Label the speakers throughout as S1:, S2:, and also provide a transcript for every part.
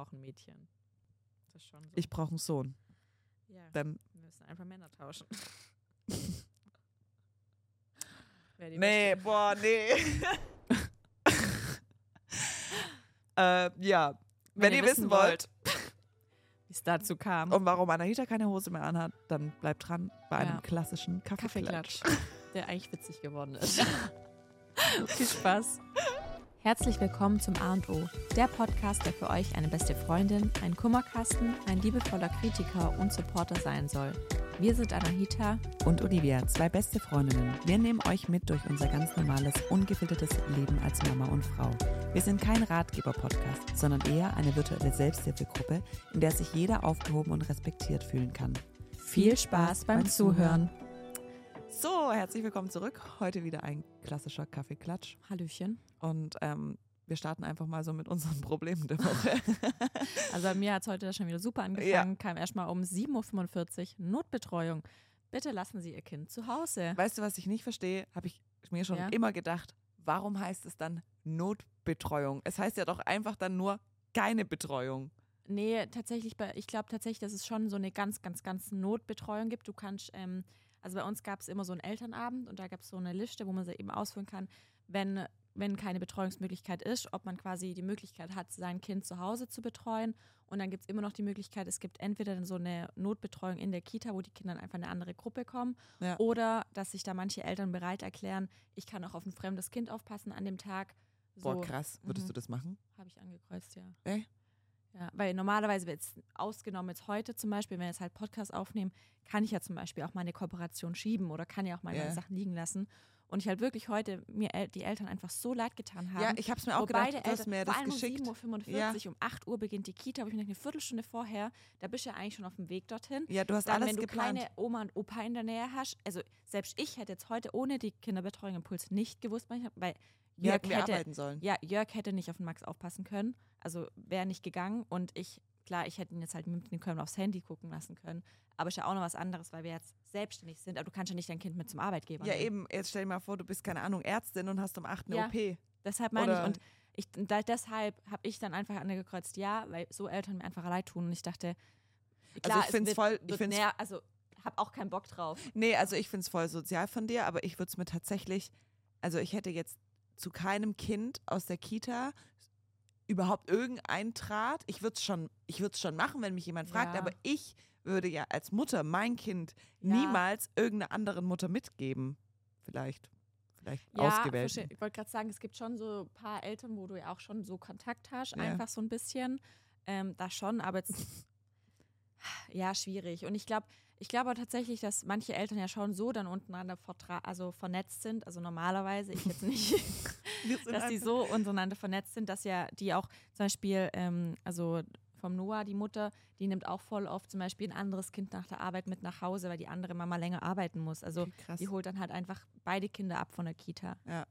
S1: brauche ein Mädchen. Das ist schon so.
S2: Ich brauche einen Sohn.
S1: ja,
S2: Dann,
S1: wir müssen einfach Männer tauschen.
S2: Nee, boah, nee. äh, ja, wenn, ihr wissen wollt,
S1: wie es dazu kam.
S2: und warum Anahita keine Hose mehr anhat, dann bleibt dran bei einem
S1: Ja.
S2: klassischen Kaffeeklatsch.
S1: Kaffeeklatsch, der eigentlich witzig geworden ist. Viel Spaß. Herzlich willkommen zum A und O, der Podcast, der für euch eine beste Freundin, ein Kummerkasten, ein liebevoller Kritiker und Supporter sein soll. Wir sind Anahita
S2: Und Olivia, zwei beste Freundinnen. Wir nehmen euch mit durch unser ganz normales, ungefiltertes Leben als Mama und Frau. Wir sind kein Ratgeber-Podcast, sondern eher eine virtuelle Selbsthilfegruppe, in der sich jeder aufgehoben und respektiert fühlen kann.
S1: Viel Spaß beim Zuhören.
S2: So, herzlich willkommen zurück. Heute wieder ein klassischer Kaffeeklatsch.
S1: Hallöchen.
S2: Und ähm, wir starten einfach mal so mit unseren Problemen der Woche.
S1: Also bei mir hat es heute schon wieder super angefangen. Kam erstmal um 7.45 Uhr Notbetreuung. Bitte lassen Sie Ihr Kind zu Hause.
S2: weißt du, was ich nicht verstehe? Habe ich mir schon
S1: Ja.
S2: immer gedacht. Warum heißt es dann Notbetreuung? Es heißt ja doch einfach dann nur keine Betreuung.
S1: Nee, tatsächlich, ich glaube tatsächlich, dass es schon so eine ganz, ganz, ganz Notbetreuung gibt. Du kannst, ähm, also bei uns gab es immer so einen Elternabend und da gab es so eine Liste, wo man sie eben ausführen kann, wenn, wenn keine Betreuungsmöglichkeit ist, ob man quasi die Möglichkeit hat, sein Kind zu Hause zu betreuen. Und dann gibt es immer noch die Möglichkeit, es gibt entweder dann so eine Notbetreuung in der Kita, wo die Kinder dann einfach in eine andere Gruppe kommen,
S2: Ja.
S1: oder dass sich da manche Eltern bereit erklären, ich kann auch auf ein fremdes Kind aufpassen an dem Tag. So
S2: Boah, krass. Würdest
S1: Mhm.
S2: du das machen?
S1: habe ich angekreuzt, ja.
S2: Ey?
S1: Ja, weil normalerweise, jetzt ausgenommen jetzt heute zum Beispiel, wenn wir jetzt halt Podcast aufnehmen, kann ich ja zum Beispiel auch meine Kooperation schieben oder kann ja auch meine
S2: Ja.
S1: Sachen liegen lassen. Und ich halt wirklich heute mir die Eltern einfach so leid getan haben.
S2: Ja, ich habe es mir auch gedacht,
S1: beide
S2: du hast mir
S1: vor
S2: das
S1: allem
S2: geschickt.
S1: um 7.45 Uhr, um 8 Uhr beginnt die Kita, wo ich mir eine Viertelstunde vorher, da bist du ja eigentlich schon auf dem Weg dorthin.
S2: Ja, du hast
S1: Dann,
S2: alles
S1: wenn du
S2: geplant.
S1: keine Oma und Opa in der Nähe hast, also selbst ich hätte jetzt heute ohne die Kinderbetreuung im Puls nicht gewusst, weil Jörg
S2: wir
S1: hätte, ja, Jörg hätte nicht auf den Max aufpassen können. Also wäre nicht gegangen. Und ich, klar, ich hätte ihn jetzt halt mitnehmen können, aufs Handy gucken lassen können. Aber ist ja auch noch was anderes, weil wir jetzt selbstständig sind. Aber du kannst ja nicht dein Kind mit zum Arbeitgeber
S2: Ja,
S1: nehmen.
S2: eben. Jetzt stell dir mal vor, du bist, keine Ahnung, Ärztin und hast um 8 eine
S1: Ja.
S2: OP.
S1: Deshalb meine ich. Und ich, da, deshalb habe ich dann einfach angekreuzt, ja, weil so Eltern mir einfach leid tun. Und ich dachte, klar,
S2: ich
S1: es
S2: find's
S1: wird-
S2: voll- ich find's-
S1: näher, also habe auch keinen Bock drauf.
S2: Nee, also ich finde es voll sozial von dir, aber ich würde es mir tatsächlich, also ich hätte jetzt zu keinem Kind aus der Kita überhaupt irgendeinen Draht. Ich würde es schon, ich würde schon machen, wenn mich jemand fragt,
S1: Ja.
S2: aber ich würde ja als Mutter mein Kind
S1: Ja.
S2: niemals irgendeiner anderen Mutter mitgeben. Vielleicht. Vielleicht
S1: Ja,
S2: ausgewählt.
S1: ich wollte gerade sagen, es gibt schon so ein paar Eltern, wo du ja auch schon so Kontakt hast,
S2: Ja.
S1: einfach so ein bisschen. Ähm, da schon, aber jetzt, ja, schwierig. Und ich glaube, ich glaube tatsächlich, dass manche Eltern ja schon so dann untereinander also vernetzt sind. Also normalerweise, ich jetzt nicht, dass die so untereinander vernetzt sind, dass ja die auch zum Beispiel, ähm, also vom Noah, die Mutter, die nimmt auch voll oft zum Beispiel ein anderes Kind nach der Arbeit mit nach Hause, weil die andere Mama länger arbeiten muss. Also
S2: krass.
S1: die holt dann halt einfach beide Kinder ab von der Kita.
S2: Ja,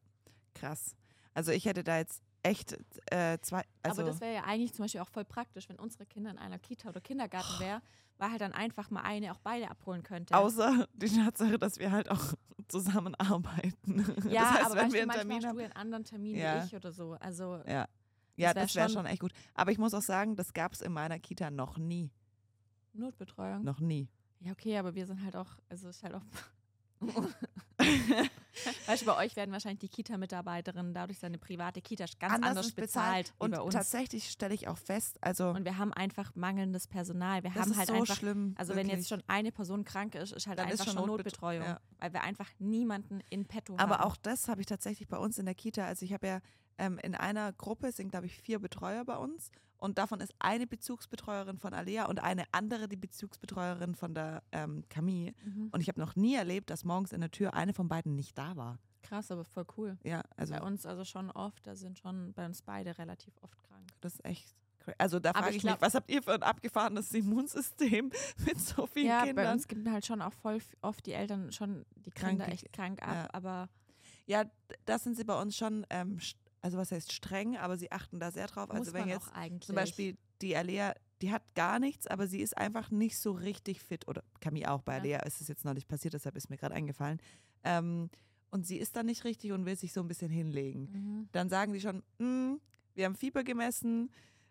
S2: krass. Also ich hätte da jetzt echt äh, zwei, also
S1: aber das wäre ja eigentlich zum Beispiel auch voll praktisch, wenn unsere Kinder in einer Kita oder Kindergarten wäre, weil halt dann einfach mal eine auch beide abholen könnte.
S2: außer die Tatsache, dass wir halt auch zusammenarbeiten.
S1: ja,
S2: das heißt,
S1: aber
S2: wenn wir einen
S1: manchmal
S2: Termin haben,
S1: du einen anderen Termin
S2: Ja.
S1: wie ich oder so. Also
S2: Ja, ja
S1: wär
S2: das wäre
S1: schon-
S2: schon echt gut. Aber ich muss auch sagen, das gab es in meiner Kita noch nie.
S1: Notbetreuung.
S2: Noch nie.
S1: Ja, okay, aber wir sind halt auch, also ist halt auch. weißt du, bei euch werden wahrscheinlich die Kita-Mitarbeiterinnen dadurch seine private Kita ganz anders,
S2: ist
S1: bezahlt,
S2: Und tatsächlich stelle ich auch fest, also
S1: Und wir haben einfach mangelndes Personal. Wir
S2: das
S1: haben
S2: ist
S1: halt
S2: so
S1: einfach
S2: schlimm.
S1: Also wenn
S2: wirklich.
S1: jetzt schon eine Person krank ist, ist halt
S2: Dann ist
S1: einfach
S2: schon
S1: schon
S2: Notbet-
S1: Notbetreuung,
S2: ja.
S1: weil wir einfach niemanden in petto haben.
S2: Aber auch das habe ich tatsächlich bei uns in der Kita. Also ich habe ja ähm, in einer Gruppe sind, glaube ich, vier Betreuer bei uns. Und davon ist eine Bezugsbetreuerin von Alea und eine andere die Bezugsbetreuerin von der ähm, Camille.
S1: Mhm.
S2: Und ich habe noch nie erlebt, dass morgens in der Tür eine von beiden nicht da war.
S1: Krass, aber voll cool.
S2: Ja, also
S1: bei uns also schon oft, da sind schon bei uns beide relativ oft krank.
S2: das ist echt Also da frage
S1: ich
S2: ich mich,
S1: glaub-
S2: was habt ihr für ein abgefahrenes Immunsystem mit so vielen
S1: ja,
S2: Kindern?
S1: bei uns gibt halt schon auch voll oft die Eltern schon die Kinder
S2: Kranke
S1: echt krank ab,
S2: ja.
S1: aber
S2: Ja, das sind sie bei uns schon, ähm, also was heißt streng, aber sie achten da sehr drauf.
S1: muss
S2: Also wenn jetzt zum Beispiel die Alea, die hat gar nichts, aber sie ist einfach nicht so richtig fit. Oder Camille auch, bei
S1: Ja.
S2: Alea ist es jetzt neulich passiert, deshalb ist mir gerade eingefallen. Ähm, und sie ist dann nicht richtig und will sich so ein bisschen hinlegen.
S1: Mhm.
S2: Dann sagen die schon, "Mm, wir haben Fieber gemessen,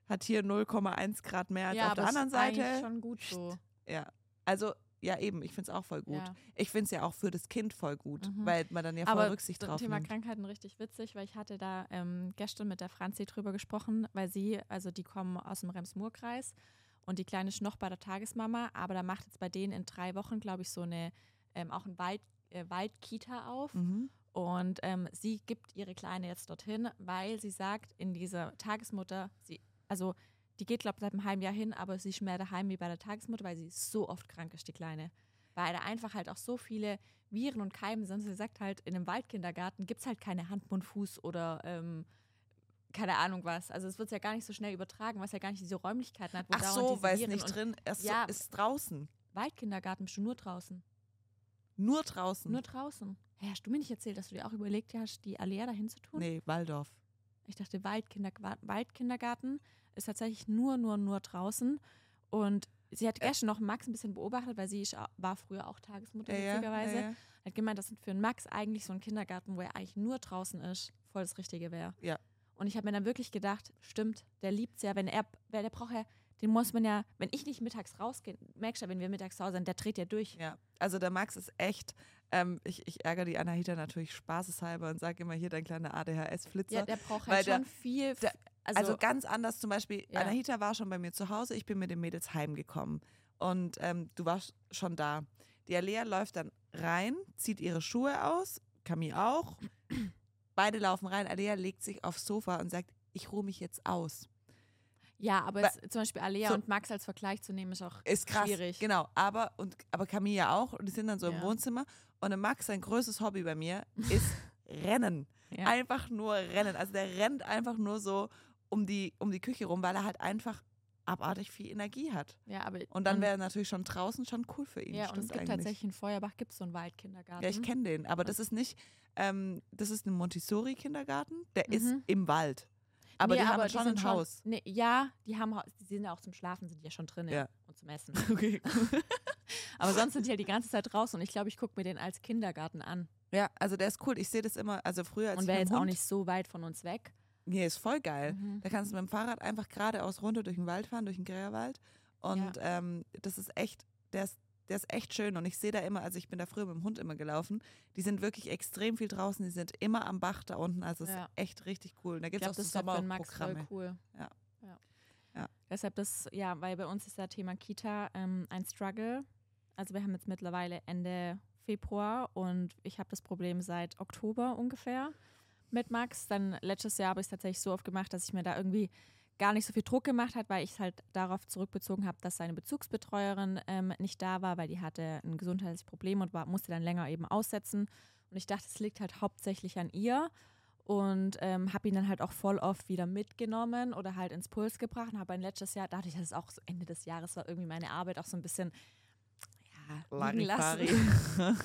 S2: hat hier 0,1 Grad mehr als
S1: ja,
S2: auf der anderen Seite.
S1: schon gut so.
S2: Ja, also ja eben, ich finde es auch voll gut.
S1: Ja.
S2: Ich finde es ja auch für das Kind voll gut,
S1: Mhm.
S2: weil man dann ja voll
S1: Aber
S2: Rücksicht drauf
S1: Thema
S2: nimmt.
S1: Krankheiten richtig witzig, weil ich hatte da ähm, gestern mit der Franzi drüber gesprochen, weil sie, also die kommen aus dem Rems-Murr-Kreis und die Kleine ist noch bei der Tagesmama, aber da macht jetzt bei denen in drei Wochen, glaube ich, so eine, ähm, auch ein Wald, äh, Waldkita auf.
S2: Mhm.
S1: Und ähm, sie gibt ihre Kleine jetzt dorthin, weil sie sagt, in dieser Tagesmutter, sie, also die geht, glaube ich, seit einem halben Jahr hin, aber sie ist mehr daheim wie bei der Tagesmutter, weil sie so oft krank ist, die Kleine. Weil da einfach halt auch so viele Viren und Keime sind. Sie sagt halt, in einem Waldkindergarten gibt es halt keine Hand, Mund, Fuß oder ähm, keine Ahnung was. Also es wird ja gar nicht so schnell übertragen, was ja gar nicht diese Räumlichkeiten hat. Wo
S2: Ach so, weil es nicht drin ist.
S1: Ja.
S2: Ist draußen.
S1: Waldkindergarten bist du nur draußen.
S2: Nur draußen.
S1: Nur draußen. Hey, hast du mir nicht erzählt, dass du dir auch überlegt hast, die Alea dahin zu tun?
S2: nee, Waldorf.
S1: Ich dachte, Waldkinder Waldkindergarten ist tatsächlich nur, nur, nur draußen. Und sie hat gestern noch Max ein bisschen beobachtet, weil sie war früher auch Tagesmutter, witzigerweise.
S2: Ja, ja.
S1: Hat gemeint, dass für einen Max eigentlich so ein Kindergarten, wo er eigentlich nur draußen ist, voll das Richtige wäre.
S2: Ja.
S1: Und ich habe mir dann wirklich gedacht, stimmt, der liebt es ja, wenn er, weil der braucht ja, den muss man ja, wenn ich nicht mittags rausgehe, merkst du ja, wenn wir mittags zu Hause sind, der dreht ja durch.
S2: Ja, also der Max ist echt, ähm, ich, ich ärgere die Anahita natürlich spaßeshalber und sage immer hier dein kleiner ADHS-Flitzer.
S1: Ja, der braucht halt
S2: der-
S1: schon viel.
S2: der-
S1: also,
S2: Also, ganz anders zum Beispiel,
S1: Ja.
S2: Anahita war schon bei mir zu Hause, ich bin mit den Mädels heimgekommen und ähm, du warst schon da. Die Alea läuft dann rein, zieht ihre Schuhe aus, Camille auch. Beide laufen rein, Alea legt sich aufs Sofa und sagt, ich ruhe mich jetzt aus.
S1: ja, aber es, zum Beispiel Alea
S2: so-
S1: und Max als Vergleich zu nehmen, ist auch
S2: Ist krass.
S1: schwierig.
S2: Genau, aber, und, aber Camille ja auch und die sind dann so im
S1: Ja.
S2: Wohnzimmer und Max, sein größtes Hobby bei mir, ist Rennen.
S1: Ja.
S2: Einfach nur rennen. Also der rennt einfach nur so um die, um die Küche rum, weil er halt einfach abartig viel Energie hat.
S1: Ja, aber
S2: Und dann wäre er natürlich schon draußen schon cool für ihn.
S1: Ja, und es gibt
S2: eigentlich.
S1: tatsächlich in Feuerbach gibt so einen Waldkindergarten.
S2: Ja, ich kenne den, aber das ist nicht, ähm, das ist ein Montessori-Kindergarten, der ist
S1: Mhm.
S2: im Wald. Aber
S1: Nee,
S2: die haben schon
S1: sind
S2: ein Haus.
S1: Nee, ja, die haben die sind ja auch zum Schlafen, sind die ja schon drin
S2: Ja.
S1: und zum Essen.
S2: Okay.
S1: Aber sonst sind die ja die ganze Zeit draußen und ich glaube, ich gucke mir den als Kindergarten an.
S2: Ja, also der ist cool. Ich sehe das immer, also früher als
S1: und wäre jetzt auch
S2: Hund-
S1: nicht so weit von uns weg.
S2: Nee, ist voll geil.
S1: Mhm.
S2: Da kannst du mit dem Fahrrad einfach geradeaus runter durch den Wald fahren, durch den Gräerwald. Und ähm, das ist echt, der ist, der ist echt schön. Und ich sehe da immer, also ich bin da früher mit dem Hund immer gelaufen, die sind wirklich extrem viel draußen, die sind immer am Bach da unten. Also es
S1: Ja.
S2: ist echt richtig cool. Und da gibt es auch so
S1: voll
S2: Sommerprogramme.
S1: cool.
S2: Ja.
S1: ja.
S2: Ja.
S1: Deshalb das, ja, weil bei uns ist das Thema Kita ähm, ein Struggle. Also wir haben jetzt mittlerweile Ende Februar und ich habe das Problem seit Oktober ungefähr mit Max. Dann letztes Jahr habe ich es tatsächlich so oft gemacht, dass ich mir da irgendwie gar nicht so viel Druck gemacht hat, weil ich es halt darauf zurückbezogen habe, dass seine Bezugsbetreuerin ähm, nicht da war, weil die hatte ein gesundheitliches Problem und war, musste dann länger eben aussetzen. Und ich dachte, es liegt halt hauptsächlich an ihr und ähm, habe ihn dann halt auch voll oft wieder mitgenommen oder halt ins Puls gebracht und habe ein letztes Jahr, dadurch, dass es auch so Ende des Jahres war, irgendwie meine Arbeit auch so ein bisschen ja, liegen lassen.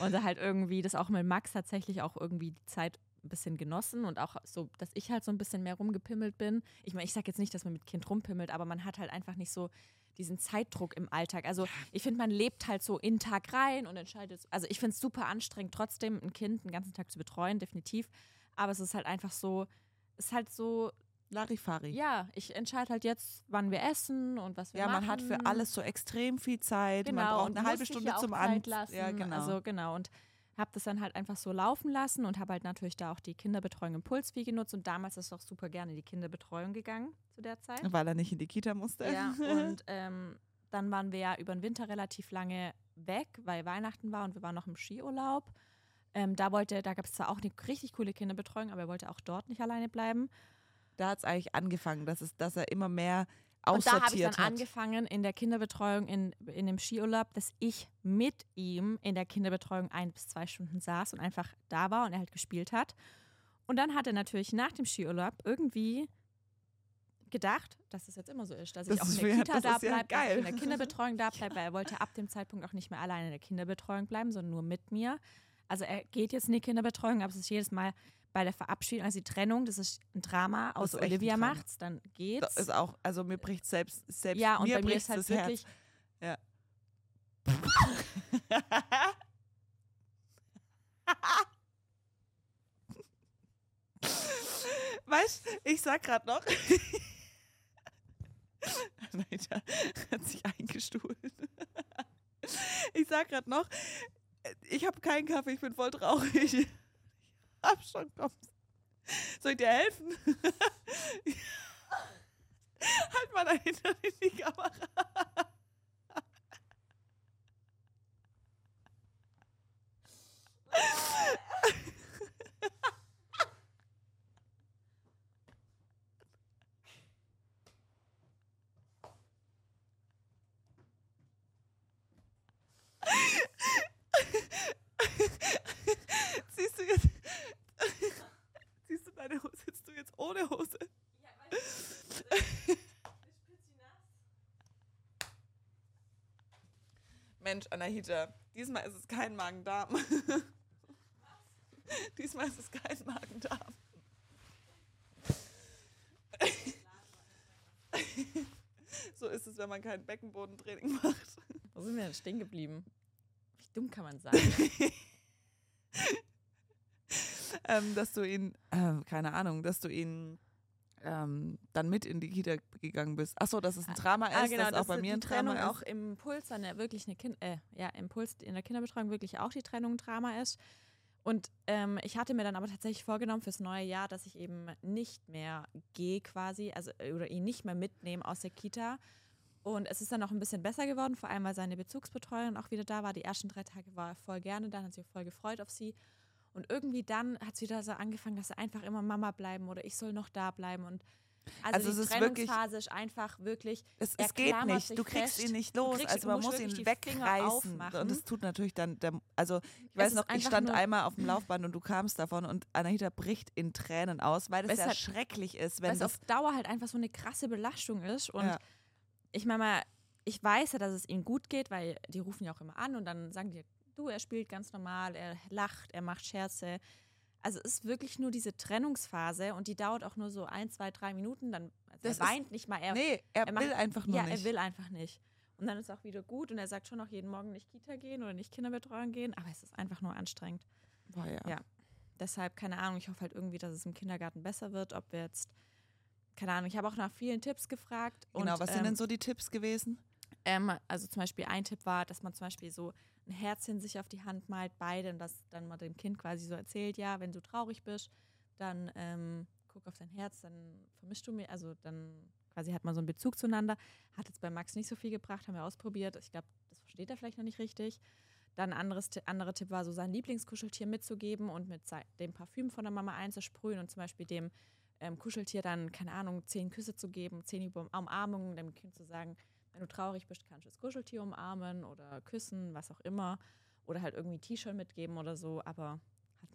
S1: Und halt irgendwie das auch mit Max tatsächlich auch irgendwie die Zeit ein bisschen genossen und auch so, dass ich halt so ein bisschen mehr rumgepimmelt bin. Ich meine, ich sage jetzt nicht, dass man mit Kind rumpimmelt, aber man hat halt einfach nicht so diesen Zeitdruck im Alltag. Also ich finde, man lebt halt so in den Tag rein und entscheidet. Also ich finde es super anstrengend, trotzdem ein Kind den ganzen Tag zu betreuen, definitiv. Aber es ist halt einfach so, es ist halt so,
S2: Larifari.
S1: ja, ich entscheide halt jetzt, wann wir essen und was wir
S2: Ja,
S1: machen.
S2: man hat für alles so extrem viel Zeit.
S1: Genau,
S2: man braucht eine halbe Stunde
S1: ja
S2: zum
S1: Zeit
S2: An.
S1: lassen.
S2: Ja, genau.
S1: Also genau und habe das dann halt einfach so laufen lassen und habe halt natürlich da auch die Kinderbetreuung im Puls viel genutzt und damals ist auch super gerne in die Kinderbetreuung gegangen zu der Zeit.
S2: Weil er nicht in die Kita musste.
S1: Ja, und ähm, dann waren wir ja über den Winter relativ lange weg, weil Weihnachten war und wir waren noch im Skiurlaub. Ähm, da wollte, da gab es zwar auch eine richtig coole Kinderbetreuung, aber er wollte auch dort nicht alleine bleiben.
S2: da hat es eigentlich angefangen, dass, es, dass er immer mehr
S1: Und da habe ich dann
S2: hat.
S1: angefangen in der Kinderbetreuung in, in dem Skiurlaub, dass ich mit ihm in der Kinderbetreuung ein bis zwei Stunden saß und einfach da war und er halt gespielt hat. Und dann hat er natürlich nach dem Skiurlaub irgendwie gedacht, dass es jetzt immer so ist, dass ich
S2: Das
S1: auch in der
S2: ja-
S1: Kita da
S2: ja
S1: bleibe, ich
S2: geil.
S1: in der Kinderbetreuung da bleibe, weil er wollte ab dem Zeitpunkt auch nicht mehr alleine in der Kinderbetreuung bleiben, sondern nur mit mir. Also er geht jetzt in die Kinderbetreuung, aber es ist jedes Mal bei der Verabschiedung, also die Trennung, das ist ein Drama,
S2: Das
S1: außer
S2: ein
S1: Olivia macht's, dann
S2: Das
S1: geht's.
S2: ist auch, also mir bricht selbst, selbst
S1: Ja, und
S2: mir
S1: bei mir
S2: bricht
S1: ist halt
S2: das
S1: wirklich.
S2: Herz. weißt ich sag gerade noch, Leiter hat sich eingestuhlt. Ich sag gerade noch, ich habe keinen Kaffee, ich bin voll traurig. Hab schon komm. Soll ich dir helfen? halt mal dahinter in die Kamera. Siehst du jetzt, siehst du deine Hose, sitzt du jetzt ohne Hose? Mensch, Anahita, diesmal ist es kein Magen-Darm. Diesmal ist es kein Magen-Darm. so ist es, wenn man kein Beckenbodentraining macht.
S1: Wo sind wir denn stehen geblieben? Wie dumm kann man sein?
S2: ähm, dass du ihn, äh, keine Ahnung, dass du ihn ähm, dann mit in die Kita gegangen bist. Achso, dass es ein Drama ist,
S1: ah, genau,
S2: dass auch bei mir ein Drama
S1: Trennung
S2: ist.
S1: auch im Puls dann wirklich eine kind äh, ja, im Puls in der Kinderbetreuung wirklich auch die Trennung ein Drama ist. Und ähm, ich hatte mir dann aber tatsächlich vorgenommen fürs neue Jahr, dass ich eben nicht mehr gehe quasi, also oder ihn nicht mehr mitnehme aus der Kita. Und es ist dann auch ein bisschen besser geworden, vor allem weil seine Bezugsbetreuerin auch wieder da war. Die ersten drei Tage war er voll gerne da, hat sich voll gefreut auf sie. Und irgendwie dann hat es wieder so angefangen, dass er einfach immer Mama bleiben oder ich soll noch da bleiben. Und also,
S2: Also
S1: die
S2: es ist wirklich-
S1: Trennungsphase ist einfach wirklich
S2: Es, es geht nicht, du kriegst
S1: fest.
S2: ihn nicht los.
S1: kriegst-
S2: also man muss ihn wegreißen. Und es tut natürlich dann, der, also ich weiß noch, ich stand einmal auf dem Laufband und du kamst davon und Anahita bricht in Tränen aus, weil es ja
S1: halt-
S2: schrecklich ist, wenn
S1: es
S2: das
S1: auf Dauer halt einfach so eine krasse Belastung ist. Und
S2: Ja.
S1: ich meine mal, ich weiß ja, dass es ihm gut geht, weil die rufen ja auch immer an und dann sagen die, du, er spielt ganz normal, er lacht, er macht Scherze. Also es ist wirklich nur diese Trennungsphase und die dauert auch nur so ein, zwei, drei Minuten. Dann also
S2: ist-
S1: er weint nicht mal, er,
S2: Nee, er,
S1: er macht-
S2: will einfach nur
S1: ja,
S2: nicht.
S1: er will einfach nicht. Und dann ist es auch wieder gut und er sagt schon auch jeden Morgen nicht Kita gehen oder nicht Kinderbetreuung gehen, aber es ist einfach nur anstrengend.
S2: Boah, ja.
S1: Ja. Deshalb, keine Ahnung, ich hoffe halt irgendwie, dass es im Kindergarten besser wird, ob wir jetzt, keine Ahnung, ich habe auch nach vielen Tipps gefragt.
S2: Genau,
S1: und,
S2: was sind
S1: ähm,
S2: denn so die Tipps gewesen?
S1: ähm, also zum Beispiel ein Tipp war, dass man zum Beispiel so ein Herzchen sich auf die Hand malt, beide, und dass dann mal dem Kind quasi so erzählt, ja, wenn du traurig bist, dann ähm, guck auf dein Herz, dann vermischst du mir, also dann quasi hat man so einen Bezug zueinander. Hat jetzt bei Max nicht so viel gebracht, haben wir ausprobiert. Ich glaube, das versteht er vielleicht noch nicht richtig. Dann ein anderes, anderer Tipp war, so sein Lieblingskuscheltier mitzugeben und mit dem Parfüm von der Mama einzusprühen und zum Beispiel dem ähm, Kuscheltier dann, keine Ahnung, zehn Küsse zu geben, zehn Umarmungen, dem Kind zu sagen, wenn du traurig bist, kannst du das Kuscheltier umarmen oder küssen, was auch immer. Oder halt irgendwie ein T-Shirt mitgeben oder so, aber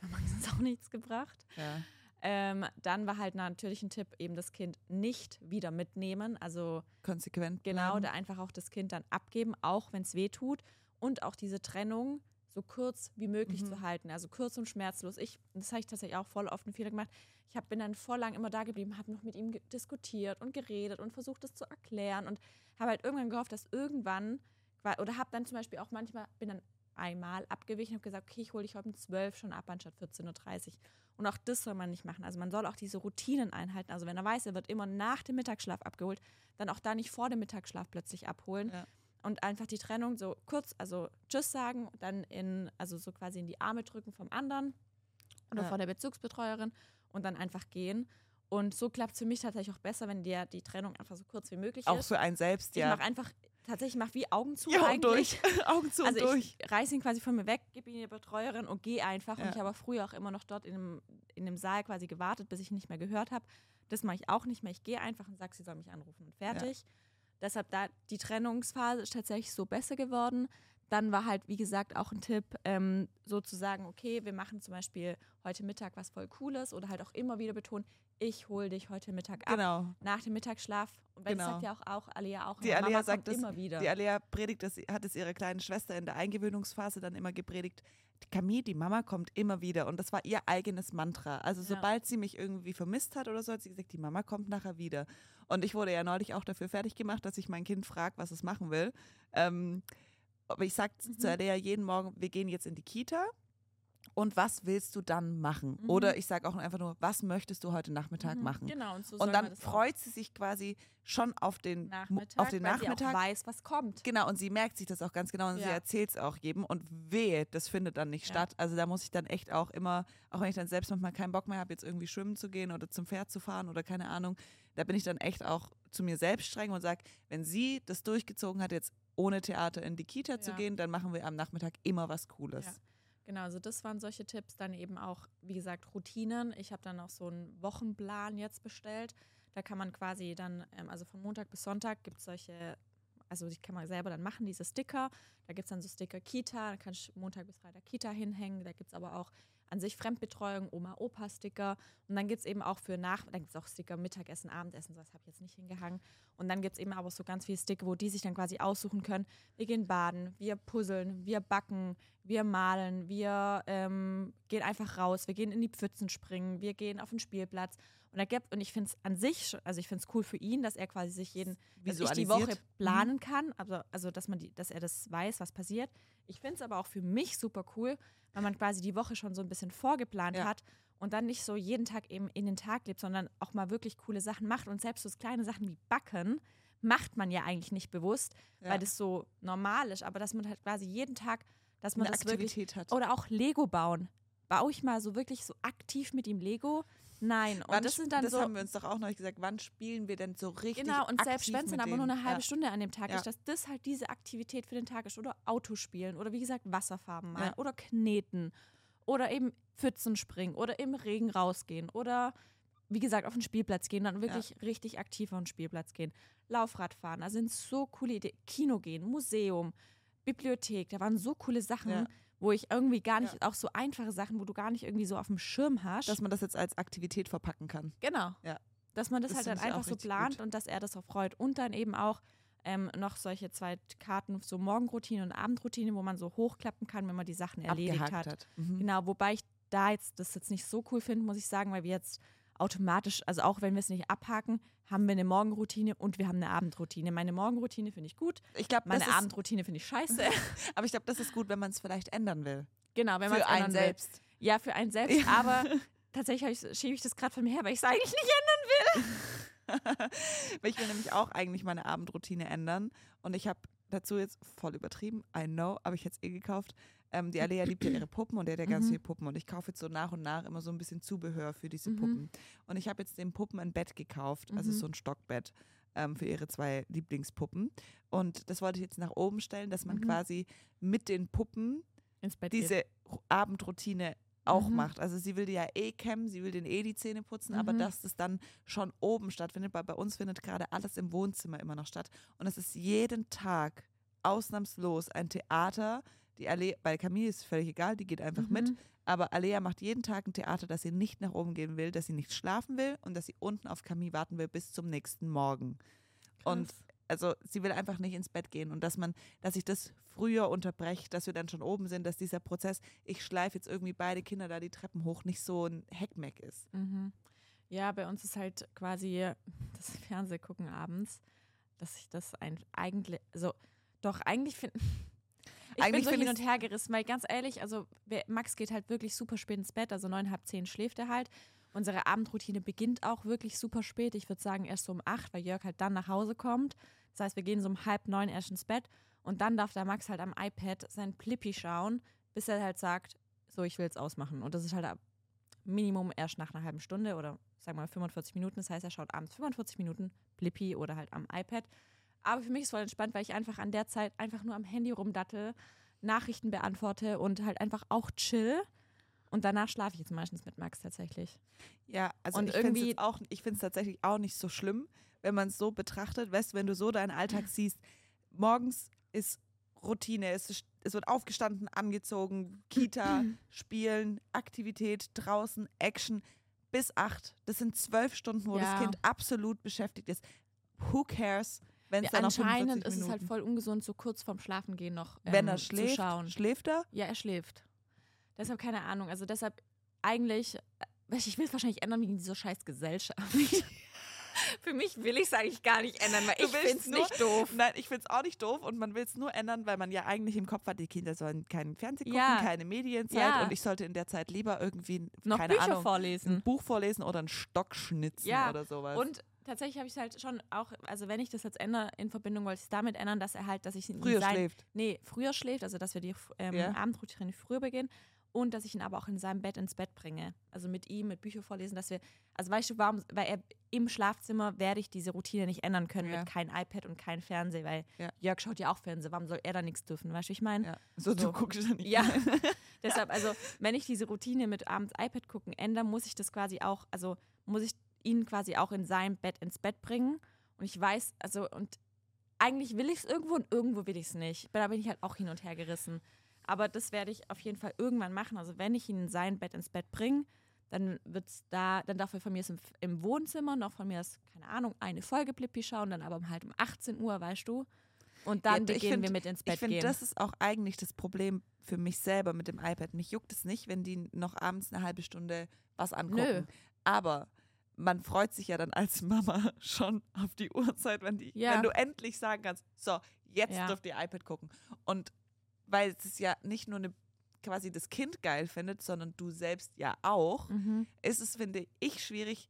S1: hat Max jetzt auch nichts gebracht.
S2: Ja.
S1: Ähm, dann war halt natürlich ein Tipp, eben das Kind nicht wieder mitnehmen. Also
S2: Konsequent.
S1: genau,
S2: bleiben.
S1: da einfach auch das Kind dann abgeben, auch wenn es weh tut. Und auch diese Trennung so kurz wie möglich
S2: Mhm.
S1: zu halten. Also kurz und schmerzlos. Ich, das habe ich tatsächlich auch voll oft einen Fehler gemacht. Ich hab, bin dann voll lang immer da geblieben, habe noch mit ihm diskutiert und geredet und versucht, das zu erklären und habe halt irgendwann gehofft, dass irgendwann, oder habe dann zum Beispiel auch manchmal, bin dann einmal abgewichen und habe gesagt, okay, ich hole dich heute um 12 schon ab, anstatt 14.30 Uhr. Und auch das soll man nicht machen. Also man soll auch diese Routinen einhalten. Also wenn er weiß, er wird immer nach dem Mittagsschlaf abgeholt, dann auch da nicht vor dem Mittagsschlaf plötzlich abholen.
S2: Ja.
S1: Und einfach die Trennung so kurz, also Tschüss sagen, dann in, also so quasi in die Arme drücken vom anderen oder
S2: Ja.
S1: von der Bezugsbetreuerin und dann einfach gehen. Und so klappt es für mich tatsächlich auch besser, wenn dir die Trennung einfach so kurz wie möglich
S2: Auch
S1: ist.
S2: für einen selbst,
S1: ich
S2: ja.
S1: mache einfach, tatsächlich mache wie Augen zu
S2: ja,
S1: eigentlich.
S2: durch. Augen zu
S1: Also
S2: und durch.
S1: ich reiße ihn quasi von mir weg, gebe ihn die Betreuerin und gehe einfach.
S2: Ja.
S1: Und ich habe auch früher auch immer noch dort in dem, in dem Saal quasi gewartet, bis ich ihn nicht mehr gehört habe. Das mache ich auch nicht mehr. Ich gehe einfach und sage, sie soll mich anrufen und fertig. Deshalb da die Trennungsphase ist tatsächlich so besser geworden. Dann war halt, wie gesagt, auch ein Tipp, ähm, so zu sagen, okay, wir machen zum Beispiel heute Mittag was voll Cooles oder halt auch immer wieder betonen, ich hole dich heute Mittag ab,
S2: Genau.
S1: nach dem Mittagsschlaf. Und das
S2: Genau.
S1: sagt ja auch, auch Alia auch,
S2: Die
S1: immer,
S2: Alia sagt das-
S1: immer wieder.
S2: Die Alea predigt, das hat es ihrer kleinen Schwester in der Eingewöhnungsphase dann immer gepredigt. Die Camille, die Mama kommt immer wieder. Und das war ihr eigenes Mantra. Also
S1: Ja.
S2: sobald sie mich irgendwie vermisst hat oder so, hat sie gesagt, die Mama kommt nachher wieder. Und ich wurde ja neulich auch dafür fertig gemacht, dass ich mein Kind frage, was es machen will. Ähm, aber ich sage
S1: Mhm.
S2: zu Alea jeden Morgen, wir gehen jetzt in die Kita. Und was willst du dann machen?
S1: Mhm.
S2: Oder ich sage auch einfach nur, was möchtest du heute Nachmittag
S1: Mhm,
S2: machen?
S1: Genau, und so
S2: Und dann
S1: auch
S2: freut sie sich quasi schon auf den
S1: Nachmittag,
S2: auf den
S1: weil sie
S2: Nachmittag.
S1: auch weiß, was kommt.
S2: Genau, und sie merkt sich das auch ganz genau und sie
S1: Ja.
S2: erzählt es auch jedem und wehe, das findet dann nicht
S1: Ja.
S2: statt. Also da muss ich dann echt auch immer, auch wenn ich dann selbst manchmal keinen Bock mehr habe, jetzt irgendwie schwimmen zu gehen oder zum Pferd zu fahren oder keine Ahnung, da bin ich dann echt auch zu mir selbst streng und sage, wenn sie das durchgezogen hat, jetzt ohne Theater in die Kita zu
S1: Ja.
S2: gehen, dann machen wir am Nachmittag immer was Cooles.
S1: Genau, also das waren solche Tipps. Dann eben auch, wie gesagt, Routinen. Ich habe dann auch so einen Wochenplan jetzt bestellt. Da kann man quasi dann, ähm, also von Montag bis Sonntag gibt es solche, also die kann man selber dann machen, diese Sticker. Da gibt es dann so Sticker Kita, da kann ich Montag bis Freitag Kita hinhängen. Da gibt es aber auch an sich Fremdbetreuung, Oma-Opa-Sticker. Und dann gibt es eben auch für nach, dann gibt es auch Sticker Mittagessen, Abendessen, sowas habe ich jetzt nicht hingehangen. Und dann gibt es eben aber so ganz viele Sticker, wo die sich dann quasi aussuchen können, wir gehen baden, wir puzzeln, wir backen, wir malen, wir ähm, gehen einfach raus, wir gehen in die Pfützen springen, wir gehen auf den Spielplatz. Und, da gibt, und ich finde es an sich, also ich finde es cool für ihn, dass er quasi sich jeden, dass ich die Woche planen kann, also, also dass, man die, dass er das weiß, was passiert. Ich finde es aber auch für mich super cool, weil man quasi die Woche schon so ein bisschen vorgeplant
S2: Ja.
S1: hat und dann nicht so jeden Tag eben in den Tag lebt, sondern auch mal wirklich coole Sachen macht. Und selbst so kleine Sachen wie Backen macht man ja eigentlich nicht bewusst,
S2: Ja.
S1: weil das so normal ist. Aber dass man halt quasi jeden Tag, dass man
S2: Eine
S1: das wirklich.
S2: Aktivität hat.
S1: Oder auch Lego bauen. Baue ich mal so wirklich so aktiv mit ihm Lego? Nein. Und
S2: Wann
S1: das sind dann
S2: das
S1: so.
S2: haben wir uns doch auch noch gesagt, wann spielen wir denn so richtig
S1: Genau, und selbst wenn es dann aber nur eine halbe
S2: ja.
S1: Stunde an dem Tag
S2: Ja.
S1: ist, dass das halt diese Aktivität für den Tag ist. Oder Autospielen oder wie gesagt Wasserfarben malen
S2: Ja.
S1: oder kneten oder eben Pfützen springen oder im Regen rausgehen oder wie gesagt auf den Spielplatz gehen, dann wirklich richtig aktiv auf den Spielplatz gehen. Laufrad fahren, also sind so coole Ideen. Kino gehen, Museum, Bibliothek, da waren so coole Sachen. Wo ich irgendwie gar nicht, auch so einfache Sachen, wo du gar nicht irgendwie so auf dem Schirm hast.
S2: Dass man das jetzt als Aktivität verpacken kann.
S1: Genau.
S2: Ja.
S1: Dass man das,
S2: Das
S1: halt dann einfach so plant
S2: gut.
S1: und dass er das auch freut. Und dann eben auch ähm, noch solche zwei Karten, so Morgenroutine und Abendroutine, wo man so hochklappen kann, wenn man die Sachen erledigt
S2: Abgehakt
S1: hat.
S2: hat. Mhm.
S1: Genau, wobei ich da jetzt das jetzt nicht so cool finde, muss ich sagen, weil wir jetzt automatisch, also auch wenn wir es nicht abhaken, haben wir eine Morgenroutine und wir haben eine Abendroutine. Meine Morgenroutine finde ich gut,
S2: Ich glaube,
S1: meine Abendroutine finde ich scheiße.
S2: aber ich glaube, das ist gut, wenn man es vielleicht ändern will.
S1: genau, wenn man es
S2: einen
S1: ändern will.
S2: selbst.
S1: Ja, für einen selbst, aber tatsächlich schiebe ich das gerade von mir her, weil ich es eigentlich nicht
S2: Weil ich will nämlich auch eigentlich meine Abendroutine ändern. Und ich habe dazu jetzt voll übertrieben, I know, aber ich hätte es eh gekauft. Ähm, die Alea liebt ja ihre Puppen und der hat ja ganz
S1: Mhm.
S2: viele Puppen. Und ich kaufe jetzt so nach und nach immer so ein bisschen Zubehör für diese
S1: Mhm.
S2: Puppen. Und ich habe jetzt den Puppen ein Bett gekauft, also
S1: Mhm.
S2: so ein Stockbett ähm, für ihre zwei Lieblingspuppen. Und das wollte ich jetzt nach oben stellen, dass man
S1: Mhm.
S2: quasi mit den Puppen
S1: geht.
S2: diese Ru- Abendroutine auch
S1: Mhm.
S2: macht. Also sie will die ja eh kämmen, sie will den eh die Zähne putzen, aber
S1: Mhm.
S2: dass das dann schon oben stattfindet, weil bei uns findet gerade alles im Wohnzimmer immer noch statt. Und es ist jeden Tag ausnahmslos ein Theater. Die Alea, bei Camille ist völlig egal, die geht einfach mit.
S1: Mhm.
S2: Aber Alea macht jeden Tag ein Theater, dass sie nicht nach oben gehen will, dass sie nicht schlafen will und dass sie unten auf Camille warten will bis zum nächsten Morgen. Und
S1: Krass.
S2: also sie will einfach nicht ins Bett gehen und dass man, dass ich das früher unterbreche, dass wir dann schon oben sind, dass dieser Prozess, ich schleife jetzt irgendwie beide Kinder da die Treppen hoch, nicht so ein Heckmeck ist.
S1: Mhm. Ja, bei uns ist halt quasi das Fernsehgucken abends, dass ich das ein, eigentlich, also doch, eigentlich finde ich
S2: Eigentlich
S1: bin so hin und her gerissen, weil ganz ehrlich, also Max geht halt wirklich super spät ins Bett, also neun, halb zehn schläft er halt. Unsere Abendroutine beginnt auch wirklich super spät. Ich würde sagen erst so um acht, weil Jörg halt dann nach Hause kommt. Das heißt, wir gehen so um halb neun erst ins Bett und dann darf der Max halt am iPad sein Plippi schauen, bis er halt sagt, so, ich will es ausmachen. Und das ist halt ab Minimum erst nach einer halben Stunde oder sagen wir mal 45 Minuten. Das heißt, er schaut abends 45 Minuten Blippi oder halt am iPad. Aber für mich ist es voll entspannt, weil ich einfach an der Zeit einfach nur am Handy rumdattel, Nachrichten beantworte und halt einfach auch chill. Und danach schlafe ich jetzt meistens mit Max tatsächlich.
S2: Ja, also
S1: Und irgendwie-
S2: auch, ich finde es tatsächlich auch nicht so schlimm, wenn man es so betrachtet, weißt du, wenn du so deinen Alltag siehst, morgens ist Routine, es, ist, es wird aufgestanden, angezogen, Kita, Spielen, Aktivität, draußen, Action, bis acht. Das sind zwölf Stunden, wo
S1: Ja.
S2: das Kind absolut beschäftigt ist. Who cares, wenn es dann noch 45
S1: anscheinend ist es halt voll ungesund, so kurz vorm Schlafengehen noch ähm,
S2: Wenn er
S1: zu
S2: schläft,
S1: schauen.
S2: schläft er?
S1: Ja, er schläft. Deshalb keine Ahnung. Also deshalb eigentlich, äh, ich will es wahrscheinlich ändern wegen dieser scheiß Gesellschaft. Für mich will ich es eigentlich gar nicht ändern, weil
S2: Du
S1: ich finde es nicht doof.
S2: Nein, ich finde es auch nicht doof und man will es nur ändern, weil man ja eigentlich im Kopf hat, die Kinder sollen keinen Fernsehen gucken,
S1: Ja.
S2: keine Medienzeit
S1: Ja.
S2: und ich sollte in der Zeit lieber irgendwie,
S1: Noch
S2: keine
S1: Bücher
S2: Ahnung, ein
S1: vorlesen.
S2: Buch vorlesen oder einen Stock schnitzen
S1: Ja,
S2: oder sowas.
S1: Und tatsächlich habe ich es halt schon auch, also wenn ich das jetzt ändere, in Verbindung wollte ich es damit ändern, dass er halt, dass ich ihn
S2: Früher
S1: sein,
S2: schläft.
S1: Nee, früher schläft, also dass wir die ähm,
S2: Ja.
S1: Abendroutine früher beginnen und dass ich ihn aber auch in seinem Bett ins Bett bringe. Also mit ihm, mit Bücher vorlesen, dass wir, also weißt du, warum, weil er im Schlafzimmer werde ich diese Routine nicht ändern können
S2: Ja.
S1: mit kein iPad und kein Fernseher, weil
S2: Ja.
S1: Jörg schaut ja auch Fernsehen, warum soll er da nichts dürfen, weißt du, ich meine?
S2: Ja. So, du
S1: So.
S2: guckst dann nicht.
S1: Ja, deshalb, also wenn ich diese Routine mit abends iPad gucken ändere, muss ich das quasi auch, also muss ich ihn quasi auch in sein Bett ins Bett bringen. Und ich weiß, also und eigentlich will ich es irgendwo und irgendwo will ich es nicht. Da bin ich halt auch hin und her gerissen. Aber das werde ich auf jeden Fall irgendwann machen. Also wenn ich ihn in sein Bett ins Bett bringe, dann wird's da, dann darf er von mir im, im Wohnzimmer noch von mir aus, keine Ahnung, eine Folge Blippi schauen, dann aber halt um 18 Uhr, weißt du. Und dann
S2: Ja,
S1: beginnen
S2: find-
S1: wir mit ins Bett
S2: Ich finde,
S1: gehen.
S2: das ist auch eigentlich das Problem für mich selber mit dem iPad. Mich juckt es nicht, wenn die noch abends eine halbe Stunde was angucken.
S1: Nö.
S2: Aber man freut sich ja dann als Mama schon auf die Uhrzeit, wenn, die,
S1: Ja.
S2: wenn du endlich sagen kannst, so, jetzt
S1: Ja.
S2: dürft ihr iPad gucken. Und weil es ja nicht nur eine, quasi das Kind geil findet, sondern du selbst ja auch,
S1: mhm.
S2: ist es, finde ich, schwierig,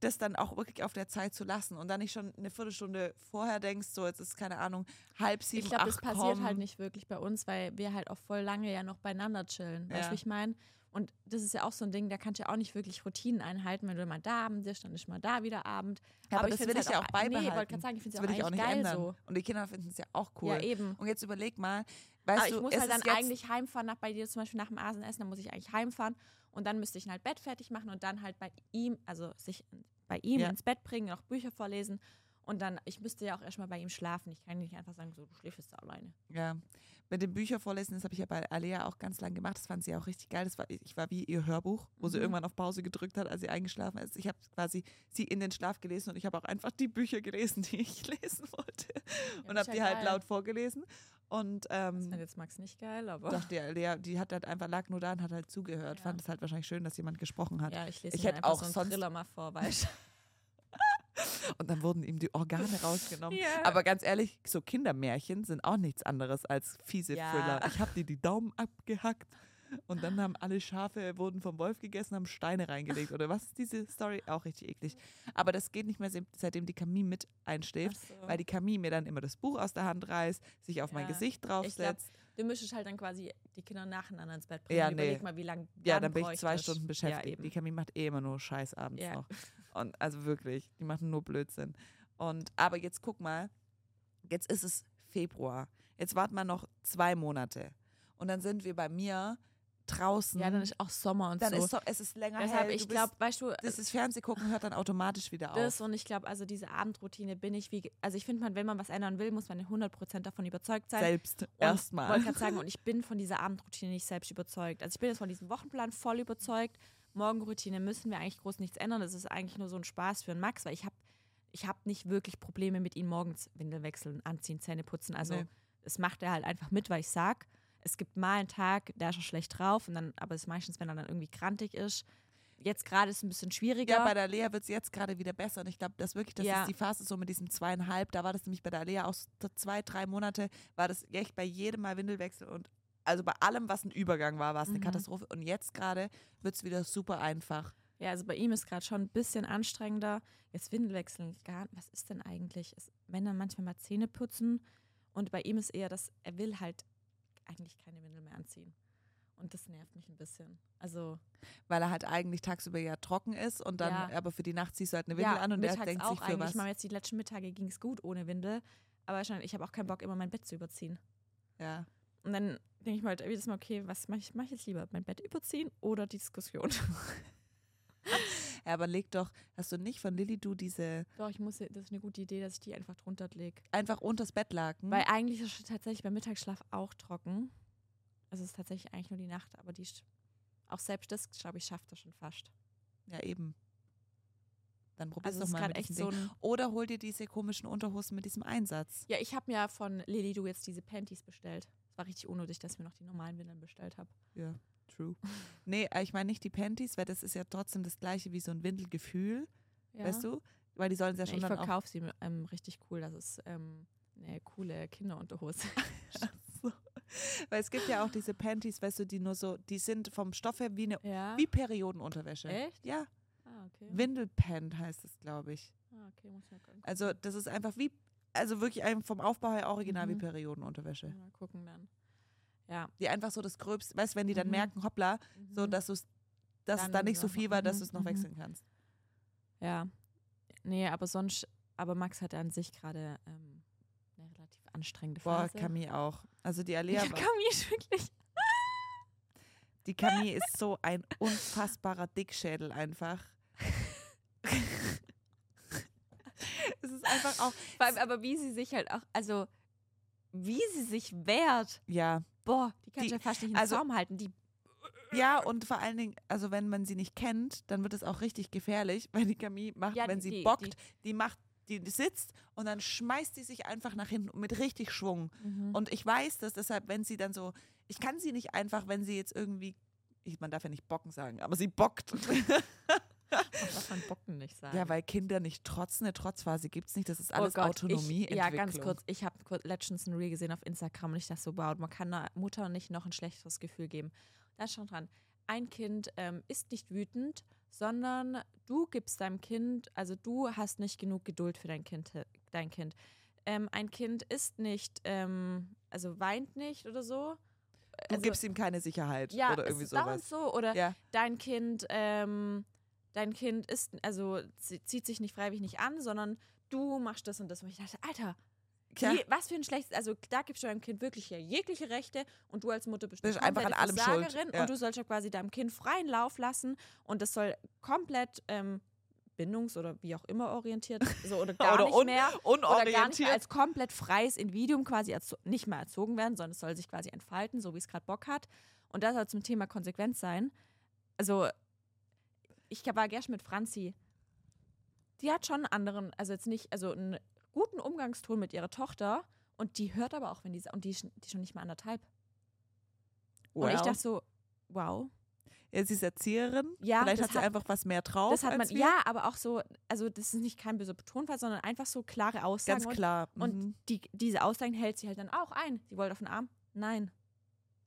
S2: das dann auch wirklich auf der Zeit zu lassen und dann nicht schon eine Viertelstunde vorher denkst, so jetzt ist keine Ahnung, halb sieben,
S1: Ich glaube, das passiert
S2: komm.
S1: halt nicht wirklich bei uns, weil wir halt auch voll lange ja noch beieinander chillen. Weißt
S2: Ja.
S1: du, wie ich meine? Und das ist ja auch so ein Ding, da kannst du ja auch nicht wirklich Routinen einhalten, wenn du mal da Abend bist, dann ist mal da wieder Abend.
S2: Ja, aber,
S1: ich
S2: das will ich
S1: halt
S2: ja auch beibehalten.
S1: Nee, wollte gerade sagen, ich finde es ja
S2: ich
S1: auch
S2: auch nicht
S1: geil
S2: ändern.
S1: so.
S2: Und die Kinder finden es ja auch cool.
S1: Ja, eben.
S2: Und jetzt überleg mal, weißt
S1: Aber ich
S2: du,
S1: muss
S2: es
S1: halt dann eigentlich heimfahren, nach bei dir zum Beispiel nach dem Asenessen, dann muss ich eigentlich heimfahren und dann müsste ich ihn halt Bett fertig machen und dann halt bei ihm, also sich bei ihm
S2: Ja.
S1: ins Bett bringen, noch Bücher vorlesen und dann, ich müsste ja auch erstmal bei ihm schlafen. Ich kann nicht einfach sagen, so, du schläfst da alleine.
S2: ja, mit dem Bücher vorlesen, das habe ich ja bei Alea auch ganz lang gemacht. Das fand sie auch richtig geil. Das war, ich war wie ihr Hörbuch, wo sie
S1: Mhm.
S2: irgendwann auf Pause gedrückt hat, als sie eingeschlafen ist. Ich habe quasi sie in den Schlaf gelesen und ich habe auch einfach die Bücher gelesen, die ich lesen wollte. und
S1: das
S2: habe die
S1: ja
S2: halt
S1: geil.
S2: laut vorgelesen. Und
S1: Das
S2: ähm,
S1: fand jetzt Max nicht geil, aber.
S2: dachte ja, Alea, die hat halt einfach lag nur da und hat halt zugehört.
S1: Ja.
S2: Fand es halt wahrscheinlich schön, dass jemand gesprochen hat.
S1: Ja, ich lese
S2: Ich hätte auch
S1: so einen
S2: sonst-
S1: Thriller mal vor, weißt du.
S2: Und dann wurden ihm die Organe rausgenommen.
S1: Ja.
S2: Aber ganz ehrlich, so Kindermärchen sind auch nichts anderes als fiese
S1: Ja.
S2: Thriller. Ich habe dir die Daumen abgehackt und dann haben alle Schafe, wurden vom Wolf gegessen, haben Steine reingelegt. Oder was ist diese Story? Auch richtig eklig. Aber das geht nicht mehr, se- seitdem die Camille mit einschläft,
S1: so.
S2: weil die Camille mir dann immer das Buch aus der Hand reißt, sich auf mein
S1: Ja.
S2: Gesicht
S1: Ich glaube,
S2: draufsetzt.
S1: du müsstest halt dann quasi die Kinder nacheinander ins Bett bringen.
S2: Ja, nee.
S1: Überleg mal, wie lange
S2: Ja, dann bin ich zwei. Stunden beschäftigt.
S1: Ja,
S2: die Camille macht eh immer nur Scheiß abends
S1: Ja.
S2: noch. Und also wirklich, die machen nur Blödsinn. Und aber jetzt guck mal, jetzt ist es Februar. Jetzt warten wir noch zwei Monate. Und dann sind wir bei mir draußen.
S1: ja, dann ist auch Sommer und
S2: dann
S1: so.
S2: ist so, es ist länger
S1: Deshalb,
S2: hell.
S1: ich glaube, weißt du,
S2: das ist Fernsehgucken hört dann automatisch wieder
S1: das
S2: auf.
S1: und ich glaube, also diese Abendroutine bin ich wie, also ich finde, man, wenn man was ändern will, muss man 100% davon überzeugt sein.
S2: Selbst erstmal.
S1: wollte gerade sagen, und ich bin von dieser Abendroutine nicht selbst überzeugt. Also ich bin jetzt von diesem Wochenplan voll überzeugt. Morgenroutine müssen wir eigentlich groß nichts ändern. Das ist eigentlich nur so ein Spaß für einen Max, weil ich habe ich hab nicht wirklich Probleme mit ihm morgens Windel wechseln, anziehen, Zähne putzen. Also
S2: Nee.
S1: das macht er halt einfach mit, weil ich sag, es gibt mal einen Tag, da ist er schlecht drauf und dann, aber es ist meistens, wenn er dann irgendwie krantig ist. Jetzt gerade ist es ein bisschen schwieriger.
S2: Ja, bei der Lea wird es jetzt gerade wieder besser. Und ich glaube, das wirklich, das
S1: Ja.
S2: ist die Phase so mit diesem zweieinhalb. Da war das nämlich bei der Lea auch so zwei, drei Monate, war das echt bei jedem Mal Windelwechsel und also bei allem, was ein Übergang war, war es eine
S1: Mhm.
S2: Katastrophe. Und jetzt gerade wird es wieder super einfach.
S1: Ja, also bei ihm ist gerade schon ein bisschen anstrengender. Jetzt Windel wechseln, gar Was ist denn eigentlich? Wenn dann manchmal mal Zähne putzen und bei ihm ist eher, dass er will halt eigentlich keine Windel mehr anziehen. Und das nervt mich ein bisschen. Also
S2: Weil er halt eigentlich tagsüber ja trocken ist und dann,
S1: Ja.
S2: aber für die Nacht ziehst du halt eine Windel
S1: ja,
S2: an und er denkt
S1: auch
S2: sich für
S1: eigentlich.
S2: was.
S1: Mal jetzt die letzten Mittage ging es gut ohne Windel, aber ich habe auch keinen Bock, immer mein Bett zu überziehen.
S2: Ja.
S1: Und dann denke ich mal halt jedes Mal, okay, was mache ich, mach ich jetzt lieber? Mein Bett überziehen oder die Diskussion?
S2: ja, aber leg doch, hast du nicht von Lilly du diese
S1: Doch, ich muss, das ist eine gute Idee, dass ich die einfach drunter lege.
S2: einfach unters Bett lagen?
S1: Weil eigentlich ist es tatsächlich beim Mittagsschlaf auch trocken. Also es ist tatsächlich eigentlich nur die Nacht, aber die auch selbst das, glaube ich, schafft er schon fast.
S2: ja, eben. Dann probier's
S1: Also
S2: doch
S1: es
S2: mal mit
S1: echt so.
S2: Oder hol dir diese komischen Unterhosen mit diesem Einsatz.
S1: Ja, ich habe mir von Lily Du jetzt diese Panties bestellt. War richtig unnötig, dass ich mir noch die normalen Windeln bestellt habe.
S2: Ja, true. nee, äh, ich meine nicht die Panties, weil das ist ja trotzdem das gleiche wie so ein Windelgefühl.
S1: Ja.
S2: Weißt du? weil die sollen es ja schon
S1: ich
S2: dann
S1: verkaufe sie ähm, richtig cool. Das ist ähm, eine coole Kinderunterhose.
S2: so. Weil es gibt ja auch diese Panties, weißt du, die nur so, die sind vom Stoff her wie eine
S1: ja.
S2: wie Periodenunterwäsche.
S1: Echt?
S2: Ja,
S1: Ah, okay.
S2: Windelpant heißt es, glaube ich.
S1: Ah, okay, muss ich mal gucken.
S2: Also das ist einfach wie, also wirklich vom Aufbau her original wie
S1: Mhm.
S2: Periodenunterwäsche.
S1: Mal gucken dann. Ja.
S2: Die einfach so das Gröbste, weißt du, wenn die dann
S1: Mhm.
S2: merken, hoppla, so
S1: Mhm.
S2: dass du dass
S1: Dann
S2: da nicht so viel war, dass du es noch
S1: mhm.
S2: wechseln kannst.
S1: Ja. Nee, aber sonst, aber Max hatte an sich gerade ähm, eine relativ anstrengende
S2: Boah,
S1: Phase.
S2: Camille auch. Also die
S1: ja,
S2: Alea, war,
S1: Camille ist wirklich.
S2: die Camille ist so ein unfassbarer Dickschädel einfach. einfach auch,
S1: allem aber wie sie sich halt auch, also wie sie sich wehrt.
S2: ja,
S1: Boah, die kann
S2: Die-
S1: ich ja fast nicht in
S2: also-
S1: Zaum halten. Die,
S2: ja und vor allen Dingen, also wenn man sie nicht kennt, dann wird es auch richtig gefährlich, weil die Camille macht,
S1: Ja,
S2: wenn
S1: die-
S2: sie bockt,
S1: die-
S2: die macht, die sitzt und dann schmeißt sie sich einfach nach hinten mit richtig Schwung.
S1: Mhm.
S2: Und ich weiß das deshalb, wenn sie dann so, ich kann sie nicht einfach, wenn sie jetzt irgendwie, ich, man darf ja nicht bocken sagen, aber sie bockt.
S1: das darf man Bocken nicht sagen.
S2: ja, weil Kinder nicht trotzen, eine Trotzphase gibt es nicht, das ist alles
S1: oh Gott,
S2: Autonomie.
S1: Ich, ja, ganz kurz. Ich habe letztens ein Reel gesehen auf Instagram und ich dachte so, wow, man kann einer Mutter nicht noch ein schlechteres Gefühl geben. Da ist schon dran. Ein Kind ähm, ist nicht wütend, sondern du gibst deinem Kind, also du hast nicht genug Geduld für dein Kind. Dein kind. Ähm, ein Kind ist nicht, ähm, also weint nicht oder so.
S2: Du
S1: also,
S2: gibst ihm keine Sicherheit
S1: ja,
S2: oder irgendwie sowas.
S1: so. Oder
S2: Ja.
S1: dein Kind, ähm, dein Kind ist, also sie- zieht sich nicht freiwillig nicht an, sondern du machst das und das. Und ich dachte, Alter,
S2: Ja.
S1: je, was für ein schlechtes, also da gibst du deinem Kind wirklich ja jegliche Rechte und du als Mutter bist
S2: Bist einfach an allem schuld,
S1: Versagerin
S2: ja.
S1: und du sollst ja quasi deinem Kind freien Lauf lassen und das soll komplett ähm, bindungs- oder wie auch immer orientiert, so oder gar
S2: Oder
S1: nicht
S2: un-
S1: mehr oder gar nicht mehr als komplett freies Individuum quasi nicht mehr erzogen werden, sondern es soll sich quasi entfalten, so wie es gerade Bock hat. Und das soll zum Thema Konsequenz sein. Also, ich war gestern mit Franzi. Die hat schon einen anderen, also jetzt nicht, also einen guten Umgangston mit ihrer Tochter und die hört aber auch, wenn die, und die ist, die schon nicht mal anderthalb. Und ich
S2: Wow.
S1: dachte so, wow.
S2: ja, sie ist Erzieherin.
S1: Ja,
S2: Vielleicht hat sie
S1: hat-
S2: einfach was mehr drauf.
S1: Das hat man, ja, aber auch so, also das ist nicht kein böser Tonfall, sondern einfach so klare Aussagen.
S2: Ganz klar.
S1: Und
S2: mhm.
S1: die, diese Aussagen hält sie halt dann auch ein. Sie wollte auf den Arm? Nein.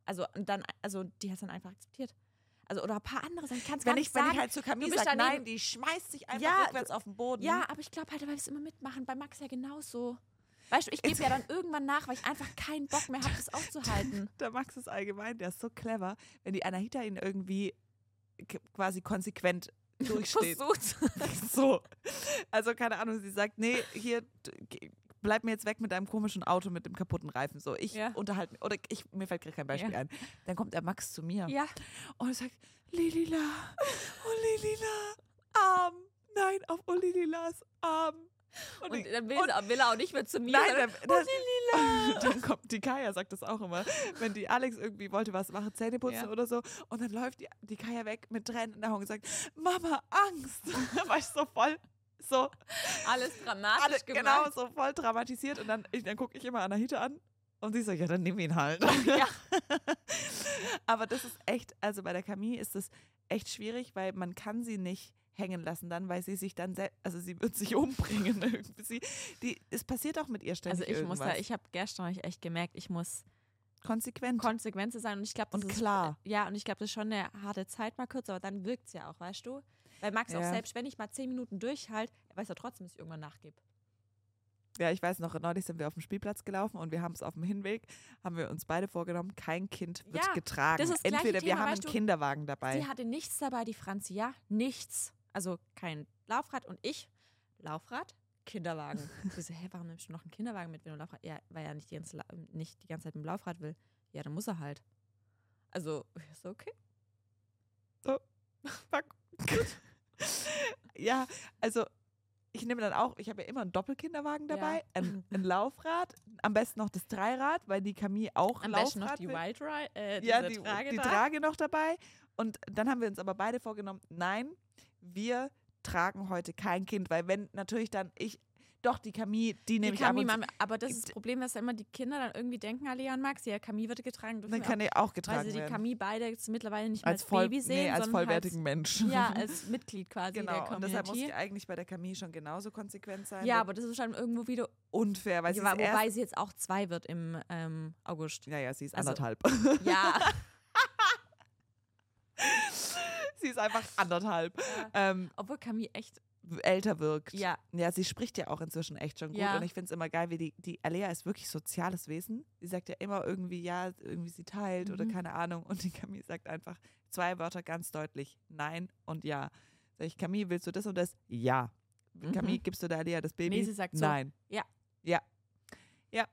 S1: Also und dann, also die hat es dann einfach akzeptiert. Also oder ein paar andere Sachen. Ich kann es gar
S2: wenn,
S1: nicht
S2: ich, wenn
S1: sagen.
S2: ich halt zu Camille sage, nein, die schmeißt sich einfach
S1: Ja,
S2: rückwärts auf den Boden.
S1: ja, aber ich glaube halt, weil wir es immer mitmachen. Bei Max ja genauso. Weißt du, ich gebe ja dann irgendwann nach, weil ich einfach keinen Bock mehr habe, das auszuhalten.
S2: Der Max ist allgemein, der ist so clever. Wenn die Anahita ihn irgendwie quasi konsequent durchsteht.
S1: Versucht.
S2: so. Also keine Ahnung, sie sagt, nee, hier, bleib mir jetzt weg mit deinem komischen Auto mit dem kaputten Reifen. So, ich
S1: Ja.
S2: unterhalte mich. Oder ich, mir fällt gerade kein Beispiel
S1: Ja.
S2: ein. Dann kommt der Max zu mir
S1: Ja.
S2: und sagt, Lilila, oh Lilila, Arm. Nein, auf oh Lililas Arm.
S1: Und
S2: ich-
S1: dann will,
S2: und-
S1: will er auch nicht mehr zu mir.
S2: Nein, dann, dann, dann kommt die Kaya, sagt das auch immer, wenn die Alex irgendwie wollte was machen, Zähne putzen
S1: Ja.
S2: oder so, und dann läuft die, die Kaya weg mit Tränen in der Augen und sagt, Mama, Angst. war ich so voll, so,
S1: alles dramatisch
S2: alle,
S1: gemacht.
S2: genau, so voll dramatisiert und dann, ich, dann gucke ich immer Anahita an und sie so, ja, dann nimm ihn halt.
S1: Ja.
S2: Aber das ist echt, also bei der Camille ist das echt schwierig, weil man kann sie nicht hängen lassen dann, weil sie sich dann, sel- also sie wird sich umbringen irgendwie. Sie, die, es passiert auch mit ihr ständig
S1: Also ich muss
S2: irgendwas.
S1: da, ich habe gestern ich echt gemerkt, ich muss
S2: Konsequent.
S1: Konsequenzen sein und ich glaube, das
S2: Und
S1: ist
S2: klar.
S1: Ja, und ich glaube, das ist schon eine harte Zeit mal kurz, aber dann wirkt es ja auch, weißt du? Weil Max auch
S2: Ja.
S1: selbst, wenn ich mal zehn Minuten durchhalte, er weiß ja trotzdem, dass ich irgendwann nachgebe.
S2: Ja, ich weiß noch, neulich sind wir auf dem Spielplatz gelaufen und wir haben es auf dem Hinweg, haben wir uns beide vorgenommen, kein Kind wird
S1: Ja,
S2: getragen.
S1: ist
S2: Entweder wir
S1: Thema,
S2: haben einen
S1: du,
S2: Kinderwagen dabei.
S1: Sie hatte nichts dabei, die Franzi, ja, nichts. Also kein Laufrad und ich, Laufrad, Kinderwagen. Ich so, hä, warum nimmst du noch einen Kinderwagen mit, wenn du Laufrad, ja, weil er nicht die ganze, nicht die ganze Zeit mit dem Laufrad will. Ja, dann muss er halt. Also, ich so, okay.
S2: Fuck. ja, also ich nehme dann auch, ich habe ja immer einen Doppelkinderwagen dabei,
S1: Ja.
S2: ein, ein Laufrad, am besten noch das Dreirad, weil die Camille auch
S1: Am
S2: Laufrad
S1: besten noch die. Wild Ride, äh,
S2: ja, die,
S1: Trage
S2: die. Trage noch dabei. Und dann haben wir uns aber beide vorgenommen, nein, wir tragen heute kein Kind, weil wenn natürlich dann ich, Doch, die Camille, die nehme
S1: Die
S2: ich ab
S1: Camille,
S2: und zu-
S1: Mama, aber das ist das Problem, dass immer die Kinder dann irgendwie denken, alle an Max, ja, Camille wird getragen.
S2: Dann kann
S1: auch,
S2: ich auch
S1: weil
S2: getragen
S1: sie die
S2: werden.
S1: Camille beide jetzt mittlerweile nicht
S2: als,
S1: als,
S2: voll,
S1: Baby sehen,
S2: nee, als
S1: sondern
S2: vollwertigen Mensch.
S1: Halt, ja, als Mitglied quasi der
S2: genau. Und deshalb muss
S1: Community.
S2: ich eigentlich bei der Camille schon genauso konsequent sein.
S1: Ja, aber das ist schon irgendwo wieder,
S2: unfair, weil sie
S1: ja,
S2: erst,
S1: wobei sie jetzt auch zwei wird im ähm, August.
S2: ja, ja, sie ist
S1: also-
S2: anderthalb.
S1: Ja,
S2: sie ist einfach anderthalb.
S1: Ja.
S2: Ähm,
S1: obwohl Camille echt,
S2: älter wirkt.
S1: ja,
S2: Ja, sie spricht ja auch inzwischen echt schon gut.
S1: Ja.
S2: Und ich finde es immer geil, wie die, die Alea ist wirklich soziales Wesen. Sie sagt ja immer irgendwie, ja, irgendwie sie teilt oder
S1: Mhm.
S2: keine Ahnung. Und die Camille sagt einfach zwei Wörter ganz deutlich: Nein und Ja. Sag ich, Camille, willst du das und das? Ja.
S1: Mhm.
S2: Camille, gibst du der Alea das Baby?
S1: Nee, sie sagt so.
S2: Nein.
S1: Ja.
S2: Ja. Ja.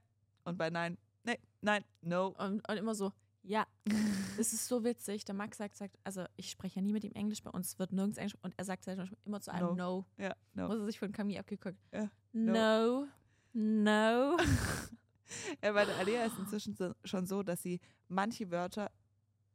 S2: Und bei Nein, nee, nein, no.
S1: und, und immer so, ja, das ist so witzig. Der Max sagt, sagt, also ich spreche ja nie mit ihm Englisch, bei uns wird nirgends Englisch und er sagt halt immer zu einem No.
S2: Ja, no.
S1: Muss er sich von Camille abgeguckt.
S2: Ja,
S1: No. No.
S2: Ja, bei der Alea ist inzwischen so, schon so, dass sie manche Wörter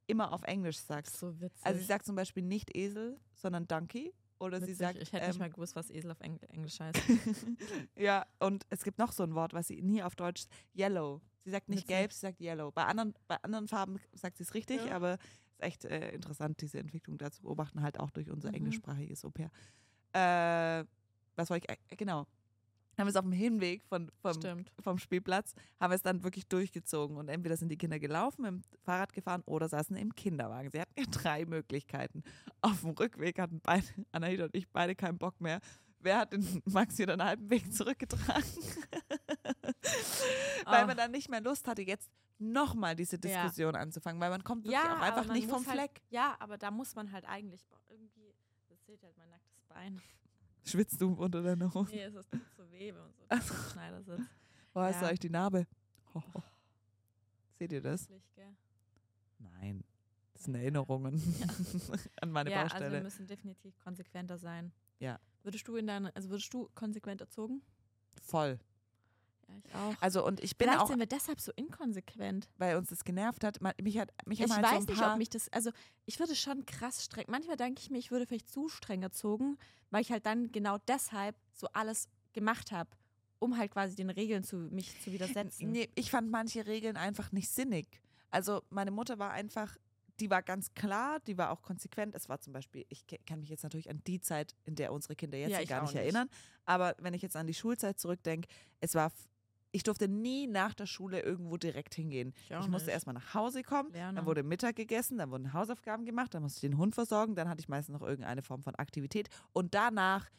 S2: immer auf Englisch sagt.
S1: So witzig.
S2: Also sie sagt zum Beispiel nicht Esel, sondern Donkey. Oder sie
S1: Witzig.
S2: sagt,
S1: ich hätte nicht
S2: ähm,
S1: mal gewusst, was Esel auf Engl Englisch heißt.
S2: ja, und es gibt noch so ein Wort, was sie nie auf Deutsch, Yellow. Sie sagt nicht
S1: Witzig.
S2: gelb, sie sagt Yellow. Bei anderen, bei anderen Farben sagt sie es richtig,
S1: Ja.
S2: aber es ist echt äh, interessant, diese Entwicklung da zu beobachten, halt auch durch unser
S1: Mhm.
S2: englischsprachiges Au-pair. Äh, was wollte ich, äh, genau. Haben wir es auf dem Hinweg von, vom,
S1: Stimmt.
S2: vom Spielplatz, haben wir es dann wirklich durchgezogen. Und entweder sind die Kinder gelaufen, im Fahrrad gefahren oder saßen im Kinderwagen. Sie hatten ja drei Möglichkeiten. Auf dem Rückweg hatten beide, Anahita und ich, beide keinen Bock mehr. Wer hat den Max wieder einen halben Weg zurückgetragen? weil
S1: Ah.
S2: man dann nicht mehr Lust hatte, jetzt nochmal diese
S1: Ja.
S2: Diskussion anzufangen, weil man kommt wirklich
S1: Ja,
S2: auch einfach nicht vom
S1: halt-
S2: Fleck.
S1: Ja, aber da muss man halt eigentlich boah, irgendwie, das seht halt mein nacktes Bein.
S2: Schwitzt du unter deiner Hose?
S1: Nee, es ist so weh, wenn man so am Schneider sitzt.
S2: Wo hast du
S1: Ja.
S2: euch die Narbe? Ho, ho. Seht ihr das? Nein. Das sind Erinnerungen an meine
S1: ja, also
S2: Baustelle.
S1: wir müssen definitiv konsequenter sein.
S2: Ja.
S1: Würdest du in deine, also würdest du konsequent erzogen?
S2: Voll.
S1: Ich auch.
S2: Also und ich bin
S1: Vielleicht
S2: auch,
S1: sind wir deshalb so inkonsequent.
S2: weil uns das genervt hat, mich hat mich
S1: Ich
S2: halt
S1: weiß
S2: so
S1: nicht, ob mich das, also ich würde schon krass streng. Manchmal denke ich mir, ich würde vielleicht zu streng erzogen, weil ich halt dann genau deshalb so alles gemacht habe, um halt quasi den Regeln zu mich zu widersetzen.
S2: Nee, ich fand manche Regeln einfach nicht sinnig. Also meine Mutter war einfach, die war ganz klar, die war auch konsequent. Es war zum Beispiel, ich kann mich jetzt natürlich an die Zeit, in der unsere Kinder jetzt
S1: Ja,
S2: gar nicht
S1: nicht.
S2: erinnern. Aber wenn ich jetzt an die Schulzeit zurückdenke, es war, ich durfte nie nach der Schule irgendwo direkt hingehen.
S1: Ich,
S2: Ich musste erstmal nach Hause kommen,
S1: Lernen.
S2: dann wurde Mittag gegessen, dann wurden Hausaufgaben gemacht, dann musste ich den Hund versorgen, dann hatte ich meistens noch irgendeine Form von Aktivität und danach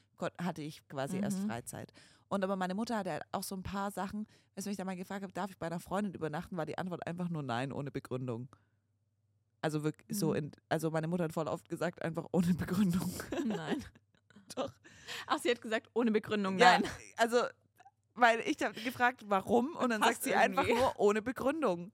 S2: hatte ich quasi erst
S1: Mhm.
S2: Freizeit. Und aber meine Mutter hatte halt auch so ein paar Sachen, als ich mich da mal gefragt habe, darf ich bei einer Freundin übernachten, war die Antwort einfach nur nein, ohne Begründung. Also wirklich so
S1: Mhm.
S2: in, also meine Mutter hat voll oft gesagt, einfach ohne Begründung.
S1: Nein.
S2: Doch.
S1: Ach, sie hat gesagt, ohne Begründung,
S2: Ja,
S1: nein.
S2: also, weil ich habe gefragt, warum und dann sagt
S1: Passt
S2: sie einfach
S1: irgendwie.
S2: nur ohne Begründung.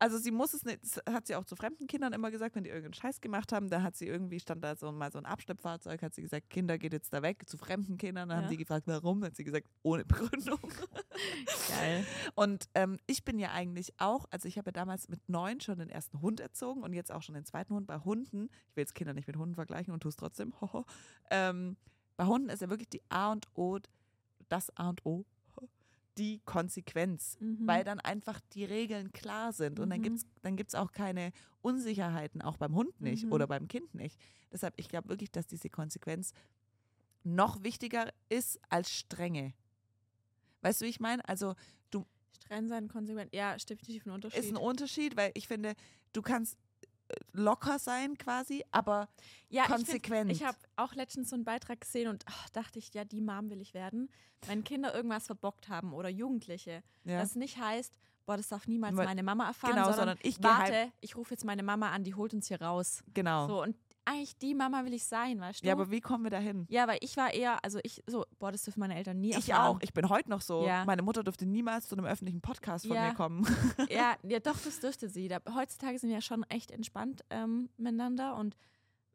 S2: Also sie muss es nicht, das hat sie auch zu fremden Kindern immer gesagt, wenn die irgendeinen Scheiß gemacht haben, da hat sie irgendwie, stand da so mal so ein Abschleppfahrzeug, hat sie gesagt, Kinder geht jetzt da weg, zu fremden Kindern, dann haben
S1: Ja.
S2: die gefragt, warum, dann hat sie gesagt, ohne Begründung.
S1: Geil.
S2: Und ähm, ich bin ja eigentlich auch, also ich habe ja damals mit neun schon den ersten Hund erzogen und jetzt auch schon den zweiten Hund bei Hunden. Ich will jetzt Kinder nicht mit Hunden vergleichen und tue es trotzdem. ähm, bei Hunden ist ja wirklich die A und O, das A und O, die Konsequenz,
S1: Mhm.
S2: weil dann einfach die Regeln klar sind und dann
S1: Mhm.
S2: gibt es dann gibt's auch keine Unsicherheiten, auch beim Hund nicht
S1: Mhm.
S2: oder beim Kind nicht. Deshalb, ich glaube wirklich, dass diese Konsequenz noch wichtiger ist als Strenge. Weißt du, wie ich meine? Also
S1: Streng sein, konsequent. Ja, stimmt definitiv ein Unterschied.
S2: ist ein Unterschied, weil ich finde, du kannst locker sein quasi, aber
S1: ja,
S2: konsequent.
S1: Ich, ich habe auch letztens so einen Beitrag gesehen und ach, dachte ich, ja, die Mom will ich werden. Wenn Kinder irgendwas verbockt haben oder Jugendliche,
S2: ja,
S1: das nicht heißt, boah, das darf niemals meine Mama erfahren,
S2: genau,
S1: sondern,
S2: sondern ich
S1: warte, ich rufe jetzt meine Mama an, die holt uns hier raus.
S2: Genau.
S1: So, und eigentlich die Mama will ich sein, weißt du?
S2: ja, aber wie kommen wir dahin?
S1: ja, weil ich war eher, also ich so, boah, das dürfen meine Eltern nie
S2: Ich
S1: erfahren.
S2: auch. Ich bin heute noch so.
S1: Ja.
S2: Meine Mutter dürfte niemals zu einem öffentlichen Podcast von
S1: Ja.
S2: mir kommen.
S1: ja, ja, doch, das dürfte sie. Da, heutzutage sind wir ja schon echt entspannt ähm, miteinander und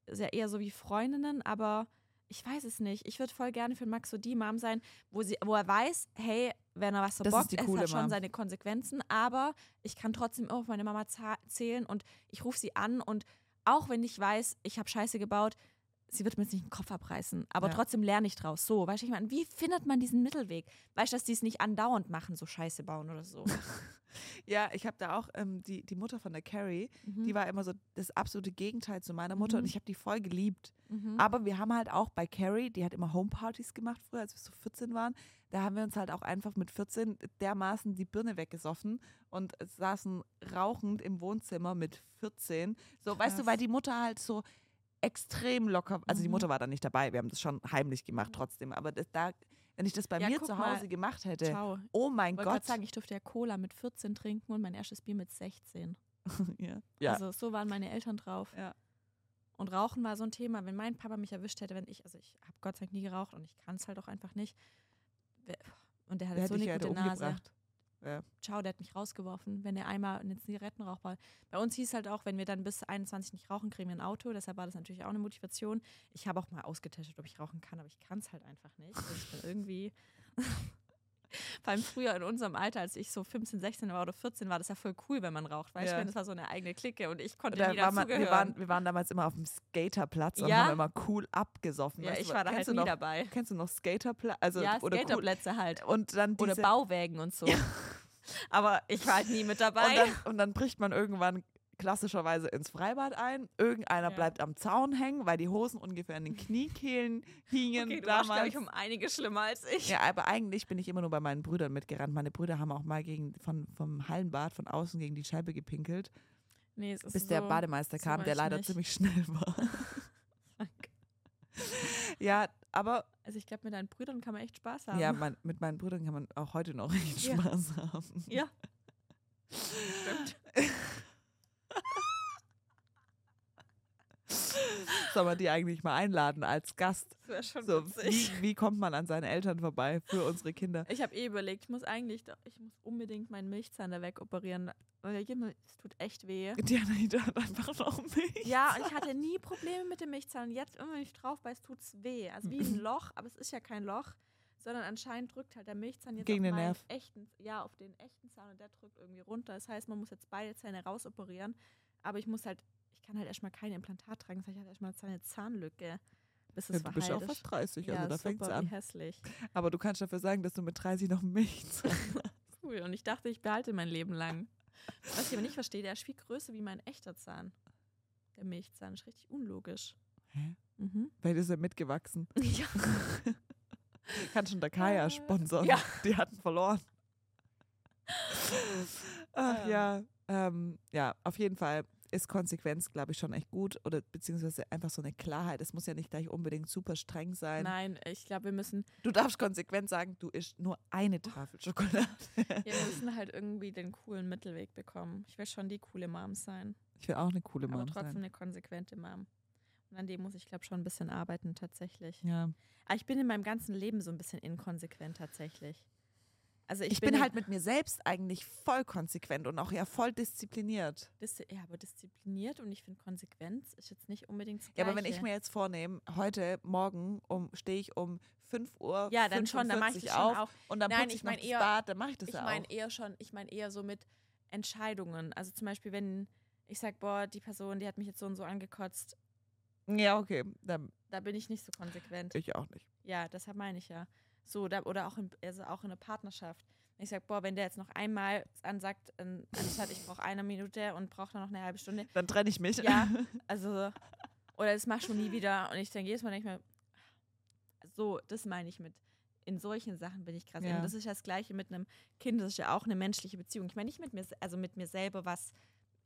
S1: sehr eher so wie Freundinnen, aber ich weiß es nicht. Ich würde voll gerne für Max so die Mom sein, wo, sie, wo er weiß, hey, wenn er was
S2: Das ist
S1: verbockt,
S2: die
S1: es hat schon
S2: Mom.
S1: seine Konsequenzen, aber ich kann trotzdem auf meine Mama zählen und ich rufe sie an und auch wenn ich weiß, ich habe Scheiße gebaut, sie wird mir jetzt nicht den Kopf abreißen, aber
S2: Ja.
S1: trotzdem lerne ich draus. So, weißt du, ich meine, wie findet man diesen Mittelweg? Weißt du, dass die es nicht andauernd machen, so Scheiße bauen oder so.
S2: Ja, ich habe da auch ähm, die, die Mutter von der Carrie,
S1: Mhm.
S2: die war immer so das absolute Gegenteil zu meiner Mutter
S1: Mhm.
S2: und ich habe die voll geliebt.
S1: Mhm.
S2: Aber wir haben halt auch bei Carrie, die hat immer Homepartys gemacht früher, als wir so 14 waren. Da haben wir uns halt auch einfach mit 14 dermaßen die Birne weggesoffen und saßen rauchend im Wohnzimmer mit 14. So, weißt du,
S1: Krass.
S2: weil die Mutter halt so extrem locker, also die
S1: Mhm.
S2: Mutter war da nicht dabei, wir haben das schon heimlich gemacht trotzdem, aber das, da, wenn ich das bei
S1: Ja,
S2: mir zu
S1: mal.
S2: Hause gemacht hätte,
S1: Ciao.
S2: oh mein
S1: Ich wollte
S2: Gott.
S1: sagen, ich durfte ja Cola mit 14 trinken und mein erstes Bier mit 16.
S2: ja. ja.
S1: Also so waren meine Eltern drauf.
S2: Ja.
S1: Und Rauchen war so ein Thema. Wenn mein Papa mich erwischt hätte, wenn ich, also ich habe Gott sei Dank nie geraucht und ich kann es halt auch einfach nicht. Und der hat
S2: Wer
S1: so
S2: hätte
S1: eine gute Nase.
S2: umgebracht. Ja.
S1: Ciao, der hat mich rausgeworfen, wenn er einmal eine Zigarettenrauch war. Bei uns hieß halt auch, wenn wir dann bis 21 nicht rauchen, kriegen wir ein Auto. Deshalb war das natürlich auch eine Motivation. Ich habe auch mal ausgetestet, ob ich rauchen kann, aber ich kann es halt einfach nicht. Also ich bin irgendwie. Vor allem früher in unserem Alter, als ich so 15, 16 war oder 14, war das ja voll cool, wenn man raucht. Weißt
S2: Ja.
S1: du, das war so eine eigene Clique und ich konnte
S2: Da
S1: nie
S2: war man, wir, waren, wir waren damals immer auf dem Skaterplatz und
S1: Ja.
S2: haben immer cool abgesoffen.
S1: ja,
S2: weißt
S1: ich war da halt nie
S2: noch,
S1: dabei.
S2: Kennst du noch Skaterplatz? Also,
S1: ja,
S2: oder cool,
S1: Skaterplätze halt.
S2: und dann diese,
S1: Oder Bauwägen und so. Aber ich war halt nie mit dabei.
S2: und dann, und dann bricht man irgendwann klassischerweise ins Freibad ein. Irgendeiner
S1: Ja.
S2: bleibt am Zaun hängen, weil die Hosen ungefähr in den Kniekehlen hingen
S1: okay, du warst, glaube
S2: damals.
S1: ich, um einiges schlimmer als ich.
S2: ja, aber eigentlich bin ich immer nur bei meinen Brüdern mitgerannt. Meine Brüder haben auch mal gegen, von, vom Hallenbad von außen gegen die Scheibe gepinkelt,
S1: Nee, es ist
S2: bis
S1: so,
S2: der Bademeister kam, der leider
S1: nicht.
S2: ziemlich schnell war.
S1: Fuck.
S2: ja, aber
S1: Also ich glaube, mit deinen Brüdern kann man echt Spaß haben.
S2: Ja, mein, mit meinen Brüdern kann man auch heute noch echt
S1: Ja.
S2: Spaß haben.
S1: Ja. Stimmt.
S2: Soll man die eigentlich mal einladen als Gast?
S1: Das wäre schon
S2: So,
S1: witzig.
S2: wie, wie kommt man an seine Eltern vorbei für unsere Kinder?
S1: Ich habe eh überlegt, ich muss eigentlich, ich muss unbedingt meinen Milchzahn da wegoperieren. Es tut echt weh.
S2: Diana hat einfach noch mich.
S1: Ja, und ich hatte nie Probleme mit dem Milchzahn. Und jetzt, immer wenn ich drauf beiß, tut es weh. Also wie ein Loch, aber es ist ja kein Loch, sondern anscheinend drückt halt der Milchzahn jetzt
S2: Gegen
S1: auf
S2: den Nerv.
S1: echten, ja, auf den echten Zahn und der drückt irgendwie runter. Das heißt, man muss jetzt beide Zähne rausoperieren. Aber ich muss halt, kann halt erstmal kein Implantat tragen. Das heißt, ich habe erstmal eine Zahnlücke, bis es
S2: Ja, du bist ja auch fast 30,
S1: Ja,
S2: also da fängt es an.
S1: hässlich.
S2: Aber du kannst dafür sagen, dass du mit 30 noch Milch zahlst.
S1: Cool. Und ich dachte, ich behalte mein Leben lang. Was ich aber nicht verstehe, der ist viel größer wie mein echter Zahn. Der Milchzahn ist richtig unlogisch.
S2: Hä?
S1: Mhm.
S2: Vielleicht ist er mitgewachsen.
S1: Ja.
S2: Kann schon der Kaya
S1: Äh,
S2: sponsern.
S1: ja.
S2: Die hatten verloren. Ach
S1: Ähm.
S2: ja, ähm, ja, auf jeden Fall ist Konsequenz, glaube ich, schon echt gut. Oder beziehungsweise einfach so eine Klarheit. Es muss ja nicht gleich unbedingt super streng sein.
S1: Nein, ich glaube, wir müssen,
S2: Du darfst konsequent sagen, du isst nur eine Tafel Schokolade.
S1: ja, wir müssen halt irgendwie den coolen Mittelweg bekommen. Ich will schon die coole Mom sein,
S2: Ich will auch eine coole
S1: aber
S2: Mom
S1: trotzdem
S2: sein.
S1: eine konsequente Mom. Und an dem muss ich, glaube schon ein bisschen arbeiten, tatsächlich.
S2: Ja.
S1: Aber ich bin in meinem ganzen Leben so ein bisschen inkonsequent, tatsächlich. Also ich,
S2: Ich, bin,
S1: in-
S2: halt mit mir selbst eigentlich voll konsequent und auch ja voll diszipliniert.
S1: Dis ja, aber diszipliniert und ich finde Konsequenz ist jetzt nicht unbedingt das
S2: Ja, aber wenn ich mir jetzt vornehme, heute Morgen um, stehe ich um 5 Uhr
S1: ja, dann schon, dann mache ich
S2: 45
S1: das schon auch.
S2: und dann
S1: Nein,
S2: putze
S1: ich
S2: ich noch
S1: mein eher-
S2: Bad, dann mache ich das
S1: Ich
S2: ja
S1: meine
S2: auch.
S1: eher schon, ich meine eher so mit Entscheidungen. Also zum Beispiel, wenn ich sage, boah, die Person, die hat mich jetzt so und so angekotzt,
S2: Ja, okay, dann
S1: da bin ich nicht so konsequent.
S2: ich auch nicht.
S1: Ja, deshalb meine ich ja. So, da, oder auch in, also auch in einer Partnerschaft. Wenn ich sage, boah, wenn der jetzt noch einmal ansagt, ähm, anstatt ich brauche eine Minute und brauche dann noch eine halbe Stunde,
S2: Dann trenne ich mich.
S1: ja, also, oder das machst du nie wieder. Und ich denke jedes Mal, denke ich mir, so, das meine ich mit, in solchen Sachen bin ich krass.
S2: Ja.
S1: Und das ist ja das Gleiche mit einem Kind, das ist ja auch eine menschliche Beziehung. Ich meine nicht mit mir, also mit mir selber, was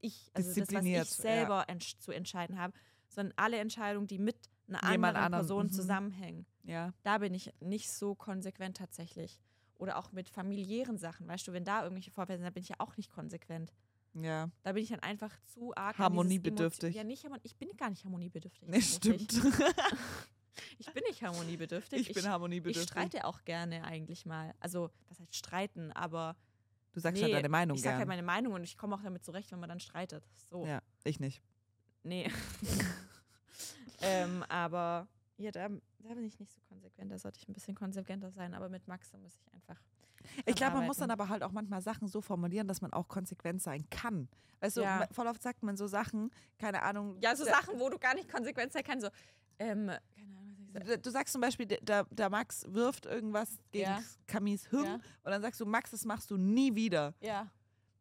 S1: ich, also das, was ich selber entsch- zu entscheiden habe, sondern alle Entscheidungen, die mit einer
S2: Jemand
S1: anderen Person
S2: mhm.
S1: zusammenhängen.
S2: ja.
S1: Da bin ich nicht so konsequent tatsächlich. Oder auch mit familiären Sachen, weißt du, wenn da irgendwelche Vorfälle sind, da bin ich ja auch nicht konsequent.
S2: Ja,
S1: Da bin ich dann einfach zu arg.
S2: Harmoniebedürftig.
S1: Ja, nicht ich bin gar nicht harmoniebedürftig.
S2: nee, stimmt.
S1: Ich bin nicht harmoniebedürftig.
S2: Ich bin
S1: ich
S2: harmoniebedürftig.
S1: streite auch gerne eigentlich mal. Also, was heißt streiten, aber
S2: du sagst
S1: nee,
S2: halt deine Meinung
S1: ich sage
S2: gern.
S1: halt meine Meinung und ich komme auch damit zurecht, wenn man dann streitet. So,
S2: ja, ich nicht.
S1: nee. ähm, aber ja, da, da bin ich nicht so konsequent. Da sollte ich ein bisschen konsequenter sein. Aber mit Max, muss ich einfach.
S2: Ich glaube, man muss dann aber halt auch manchmal Sachen so formulieren, dass man auch konsequent sein kann. Weißt du,
S1: Ja.
S2: ma- voll oft sagt man so Sachen, keine Ahnung.
S1: Ja, so Sachen, wo du gar nicht konsequent sein kannst. So, Ähm, keine Ahnung.
S2: Du- Du sagst zum Beispiel, der, der Max wirft irgendwas gegen
S1: Ja.
S2: Camis Hirn
S1: Ja.
S2: und dann sagst du, Max, das machst du nie wieder.
S1: Ja.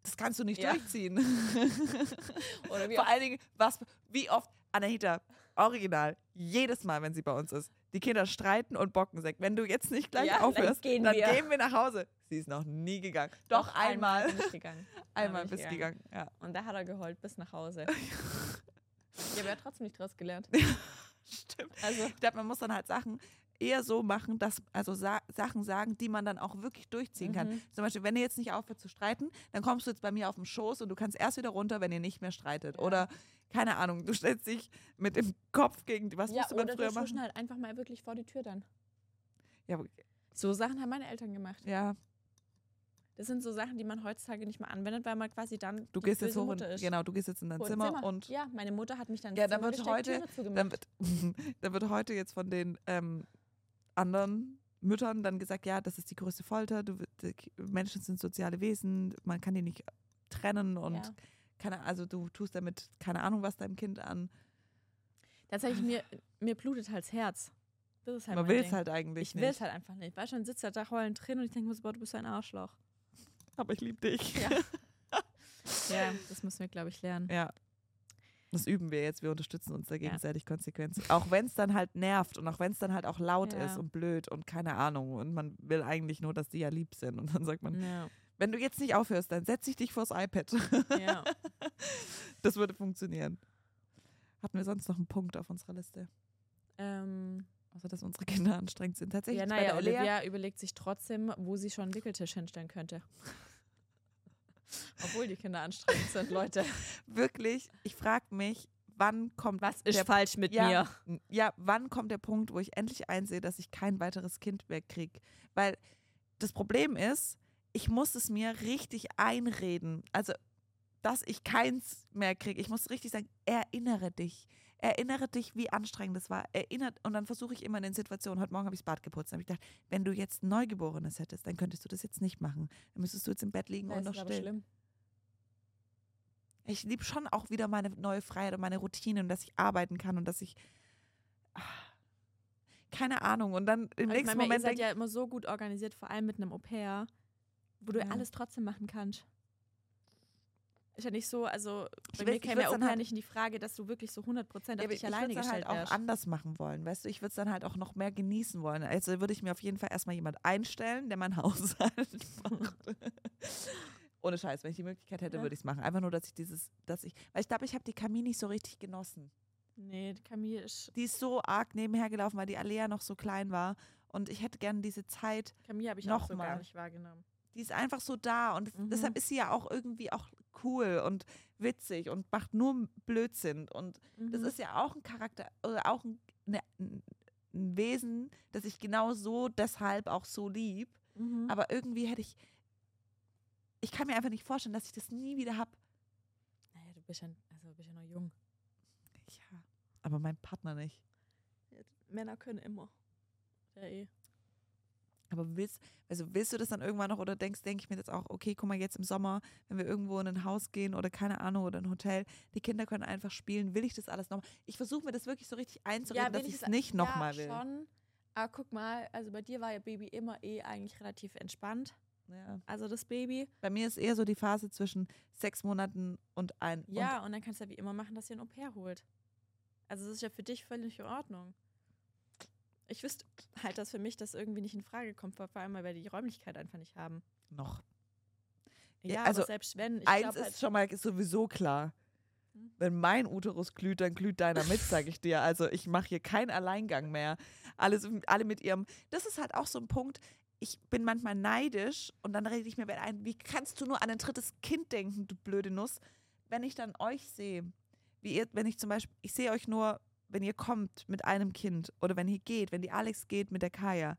S2: Das kannst du nicht
S1: Ja.
S2: durchziehen.
S1: Oder wie
S2: Vor allen Dingen, was, wie oft, Anahita, original, jedes Mal, wenn sie bei uns ist, die Kinder streiten und bocken sich. Wenn du jetzt nicht gleich
S1: Ja, dann
S2: aufhörst,
S1: gehen
S2: dann
S1: wir.
S2: gehen wir nach Hause. Sie ist noch nie gegangen. Doch, einmal.
S1: bin ich gegangen.
S2: Einmal bist du gegangen. Ja.
S1: Und da hat er geheult bis nach Hause. Ich habe ja trotzdem nicht draus gelernt.
S2: Stimmt.
S1: Also,
S2: Ich glaube, man muss dann halt Sachen eher so machen, dass also sa Sachen sagen, die man dann auch wirklich durchziehen kann.
S1: Mhm.
S2: Zum Beispiel, wenn ihr jetzt nicht aufhört zu streiten, dann kommst du jetzt bei mir auf den Schoß und du kannst erst wieder runter, wenn ihr nicht mehr streitet.
S1: Ja.
S2: Oder keine Ahnung, du stellst dich mit dem Kopf gegen die. Was
S1: ja,
S2: musste man
S1: oder
S2: früher
S1: du
S2: machen?
S1: halt einfach mal wirklich vor die Tür dann.
S2: Ja,
S1: So Sachen haben meine Eltern gemacht.
S2: ja,
S1: Das sind so Sachen, die man heutzutage nicht mehr anwendet, weil man quasi dann
S2: du gehst jetzt hoch
S1: Mutter
S2: in,
S1: ist.
S2: genau, du gehst jetzt in dein
S1: ins
S2: Zimmer, und
S1: ja, meine Mutter hat mich dann
S2: Ja, dann
S1: Zimmer
S2: wird heute- dann wird, dann wird heute jetzt von den ähm, anderen Müttern dann gesagt, ja, das ist die größte Folter, du, Menschen sind soziale Wesen, man kann die nicht trennen und
S1: ja.
S2: keine, also du tust damit keine Ahnung was deinem Kind an.
S1: Tatsächlich, mir, mir blutet halt das Herz. Das ist halt
S2: Man will es halt eigentlich
S1: Ich will
S2: nicht.
S1: es halt einfach nicht. Weißt du, dann sitzt er da heulend drin und ich denke mir so, boah, du bist ein Arschloch.
S2: Aber ich liebe dich.
S1: Ja. Ja, das müssen wir, glaube ich, lernen.
S2: Ja. Das üben wir jetzt. Wir unterstützen uns da
S1: Ja.
S2: gegenseitig konsequent. Auch wenn es dann halt nervt und auch wenn es dann halt auch laut
S1: Ja.
S2: ist und blöd und keine Ahnung. Und man will eigentlich nur, dass die ja lieb sind. Und dann sagt man,
S1: Ja.
S2: wenn du jetzt nicht aufhörst, dann setz ich dich vors iPad.
S1: ja.
S2: Das würde funktionieren. Hatten wir sonst noch einen Punkt auf unserer Liste?
S1: Ähm,
S2: Außer, dass unsere Kinder anstrengend sind. Tatsächlich
S1: ja, naja, Olivia überlegt sich trotzdem, wo sie schon einen Wickeltisch hinstellen könnte. Obwohl die Kinder anstrengend sind, Leute.
S2: wirklich, ich frage mich, wann kommt
S1: Was ist
S2: der
S1: falsch mit
S2: ja,
S1: mir?
S2: Ja, wann kommt der Punkt, wo ich endlich einsehe, dass ich kein weiteres Kind mehr kriege? Weil das Problem ist, ich muss es mir richtig einreden. Also, dass ich keins mehr kriege. Ich muss richtig sagen, erinnere dich. Erinnere dich, wie anstrengend das war. Erinnert, und dann versuche ich immer in den Situationen, heute Morgen habe ich das Bad geputzt, habe ich gedacht, wenn du jetzt Neugeborenes hättest, dann könntest du das jetzt nicht machen. Dann müsstest du jetzt im Bett liegen
S1: Das
S2: und noch still.
S1: schlimm.
S2: Ich liebe schon auch wieder meine neue Freiheit und meine Routine und dass ich arbeiten kann und dass ich. Ah, keine Ahnung. Und dann im
S1: ich
S2: nächsten
S1: meine, ihr
S2: Moment
S1: seid
S2: denke
S1: ja immer so gut organisiert, vor allem mit einem Au pair, wo du
S2: Ja.
S1: alles trotzdem machen kannst. Ist ja nicht so, also
S2: Ich
S1: bei
S2: will-
S1: mir
S2: ich
S1: käme ja Au
S2: dann
S1: pair
S2: halt-
S1: nicht in die Frage, dass du wirklich so 100%
S2: Ja,
S1: auf
S2: aber
S1: dich
S2: ich
S1: alleine
S2: würde es dann
S1: gestellt
S2: halt auch anders machen wollen. Weißt du, ich würde es dann halt auch noch mehr genießen wollen. Also würde ich mir auf jeden Fall erstmal jemand einstellen, der mein Haushalt macht. Ohne Scheiß, wenn ich die Möglichkeit hätte,
S1: Ja.
S2: würde ich es machen. Einfach nur, dass ich dieses, dass ich, weil ich glaube, ich habe die Camille nicht so richtig genossen.
S1: Nee, die Camille ist,
S2: Die ist so arg nebenher gelaufen, weil die Alea noch so klein war. Und ich hätte gerne diese Zeit
S1: Camille habe ich
S2: Noch
S1: auch so
S2: mal.
S1: gar nicht wahrgenommen.
S2: die ist einfach so da und
S1: Mhm.
S2: deshalb ist sie ja auch irgendwie auch cool und witzig und macht nur Blödsinn und das
S1: Mhm.
S2: ist ja auch ein Charakter oder auch ein, ne, ein Wesen, das ich genau so deshalb auch so lieb,
S1: Mhm.
S2: aber irgendwie hätte ich ich kann mir einfach nicht vorstellen, dass ich das nie wieder habe.
S1: naja, du bist ja, also du bist ja noch jung.
S2: Ja, aber mein Partner nicht.
S1: Männer können immer. Ja, eh.
S2: Aber willst, also willst du das dann irgendwann noch oder denkst, denke ich mir jetzt auch, okay, guck mal, jetzt im Sommer, wenn wir irgendwo in ein Haus gehen oder keine Ahnung oder ein Hotel, die Kinder können einfach spielen, will ich das alles nochmal? Ich versuche mir das wirklich so richtig einzureden, dass
S1: will
S2: ich es nicht nochmal
S1: ja,
S2: will.
S1: schon. Aber guck mal, also bei dir war ja Baby immer eh eigentlich relativ entspannt.
S2: Ja.
S1: Also das Baby.
S2: Bei mir ist eher so die Phase zwischen sechs Monaten und ein.
S1: Ja, und dann kannst du ja wie immer machen, dass ihr ein Au pair holt. Also das ist ja für dich völlig in Ordnung. Ich wüsste halt, dass für mich das irgendwie nicht in Frage kommt, vor allem, weil wir die Räumlichkeit einfach nicht haben.
S2: Noch.
S1: Ja,
S2: Ja,
S1: aber
S2: also
S1: selbst wenn, ich
S2: Eins ist
S1: halt,
S2: schon mal sowieso klar.
S1: Hm.
S2: Wenn mein Uterus glüht, dann glüht deiner mit, sage ich dir. Also ich mache hier keinen Alleingang mehr. Alles, alle mit ihrem. Das ist halt auch so ein Punkt. Ich bin manchmal neidisch und dann rede ich mir ein, wie kannst du nur an ein drittes Kind denken, du blöde Nuss, wenn ich dann euch sehe. Wie ihr, wenn ich zum Beispiel, ich sehe euch nur, wenn ihr kommt mit einem Kind oder wenn ihr geht, wenn die Alex geht mit der Kaya.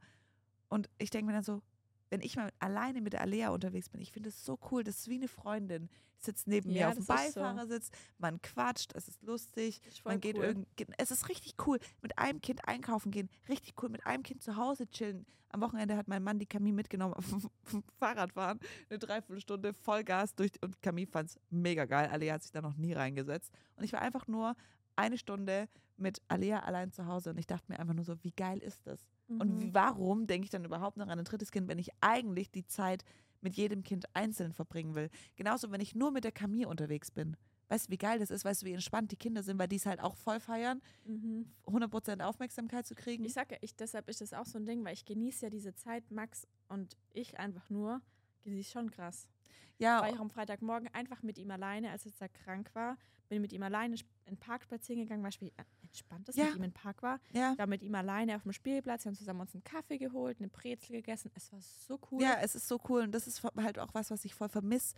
S2: Und ich denke mir dann so, wenn ich mal alleine mit der Alea unterwegs bin, ich finde es so cool, das ist wie eine Freundin. Sitzt neben mir
S1: Ja,
S2: auf dem
S1: ist so.
S2: Beifahrersitz, man quatscht, es ist lustig,
S1: ist
S2: man geht
S1: cool.
S2: irgend, ge- es ist richtig cool, mit einem Kind einkaufen gehen, richtig cool, mit einem Kind zu Hause chillen. Am Wochenende hat mein Mann die Camille mitgenommen auf dem Fahrradfahren, eine Dreiviertelstunde Vollgas durch und Camille fand es mega geil. Alea hat sich da noch nie reingesetzt und ich war einfach nur eine Stunde mit Alea allein zu Hause und ich dachte mir einfach nur so, wie geil ist das? Und
S1: Mhm.
S2: wie, warum denke ich dann überhaupt noch an ein drittes Kind, wenn ich eigentlich die Zeit mit jedem Kind einzeln verbringen will? Genauso, wenn ich nur mit der Camille unterwegs bin. Weißt du, wie geil das ist? Weißt du, wie entspannt die Kinder sind, weil die es halt auch voll feiern,
S1: Mhm.
S2: 100% Aufmerksamkeit zu kriegen?
S1: Ich sage, ich, deshalb ist das auch so ein Ding, weil ich genieße ja diese Zeit, Max und ich einfach nur, genieße schon krass.
S2: Ja,
S1: War ich am Freitagmorgen einfach mit ihm alleine, als er jetzt da krank war, bin mit ihm alleine in den Park spazieren gegangen, weil ich entspannt das
S2: Ja.
S1: mit ihm im Park war.
S2: ja.
S1: Da mit ihm alleine auf dem Spielplatz, wir haben zusammen uns einen Kaffee geholt, eine Brezel gegessen. Es war so cool.
S2: Ja, es ist so cool und das ist halt auch was, was ich voll vermisse.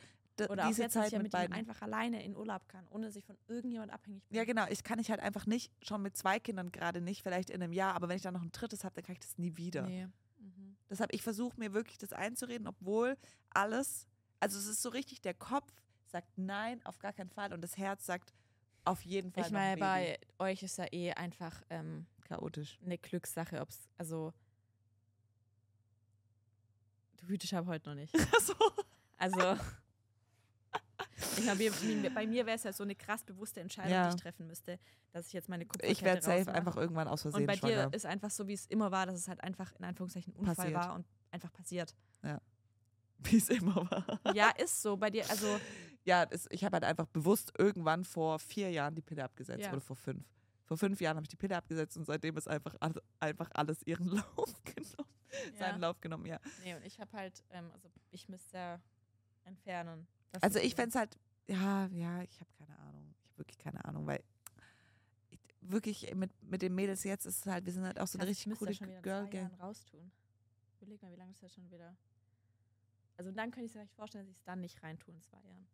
S1: Oder auch
S2: diese
S1: jetzt, dass
S2: Zeit
S1: ich ja
S2: mit
S1: mit ihm einfach alleine in Urlaub kann, ohne dass ich von irgendjemand abhängig bin.
S2: Ja, genau. Ich kann ich halt einfach nicht, schon mit zwei Kindern gerade nicht, vielleicht in einem Jahr, aber wenn ich dann noch ein drittes habe, dann kann ich das nie wieder.
S1: Nee. Mhm.
S2: Deshalb, ich versuche mir wirklich das einzureden, obwohl alles, also es ist so richtig, der Kopf sagt nein, auf gar keinen Fall und das Herz sagt auf jeden Fall
S1: Ich meine, bei euch ist ja eh einfach ähm,
S2: chaotisch.
S1: eine Glückssache, ob es, also du wütest aber heute noch nicht.
S2: so.
S1: Also ich mir- bei mir wäre es ja so eine krass bewusste Entscheidung,
S2: Ja.
S1: die ich treffen müsste, dass ich jetzt meine Kupferkette
S2: Ich werde safe einfach irgendwann aus Versehen
S1: Und bei
S2: schwanger.
S1: dir ist einfach so, wie es immer war, dass es halt einfach in Anführungszeichen Unfall
S2: Passiert.
S1: war und einfach passiert.
S2: Wie es immer war.
S1: Ja, ist so. Bei dir, also
S2: Ja, das, ich habe halt einfach bewusst irgendwann vor vier Jahren die Pille abgesetzt
S1: Ja.
S2: oder vor fünf. Vor fünf Jahren habe ich die Pille abgesetzt und seitdem ist einfach, all- einfach alles ihren Lauf genommen.
S1: ja.
S2: Seinen Lauf genommen, ja.
S1: Nee, und ich habe halt, ähm, also ich müsste ja entfernen.
S2: Also
S1: ist
S2: ich fände es halt, ja, ja, ich habe keine Ahnung. Ich habe wirklich keine Ahnung, weil ich, wirklich mit, mit den Mädels jetzt ist es halt, wir sind halt auch so eine richtig coole Girl Gang.
S1: Raustun. Überleg mal, wie lange ist das schon wieder? Also dann könnte ich mir vielleicht vorstellen, dass ich es dann nicht reintue in zwei Jahren.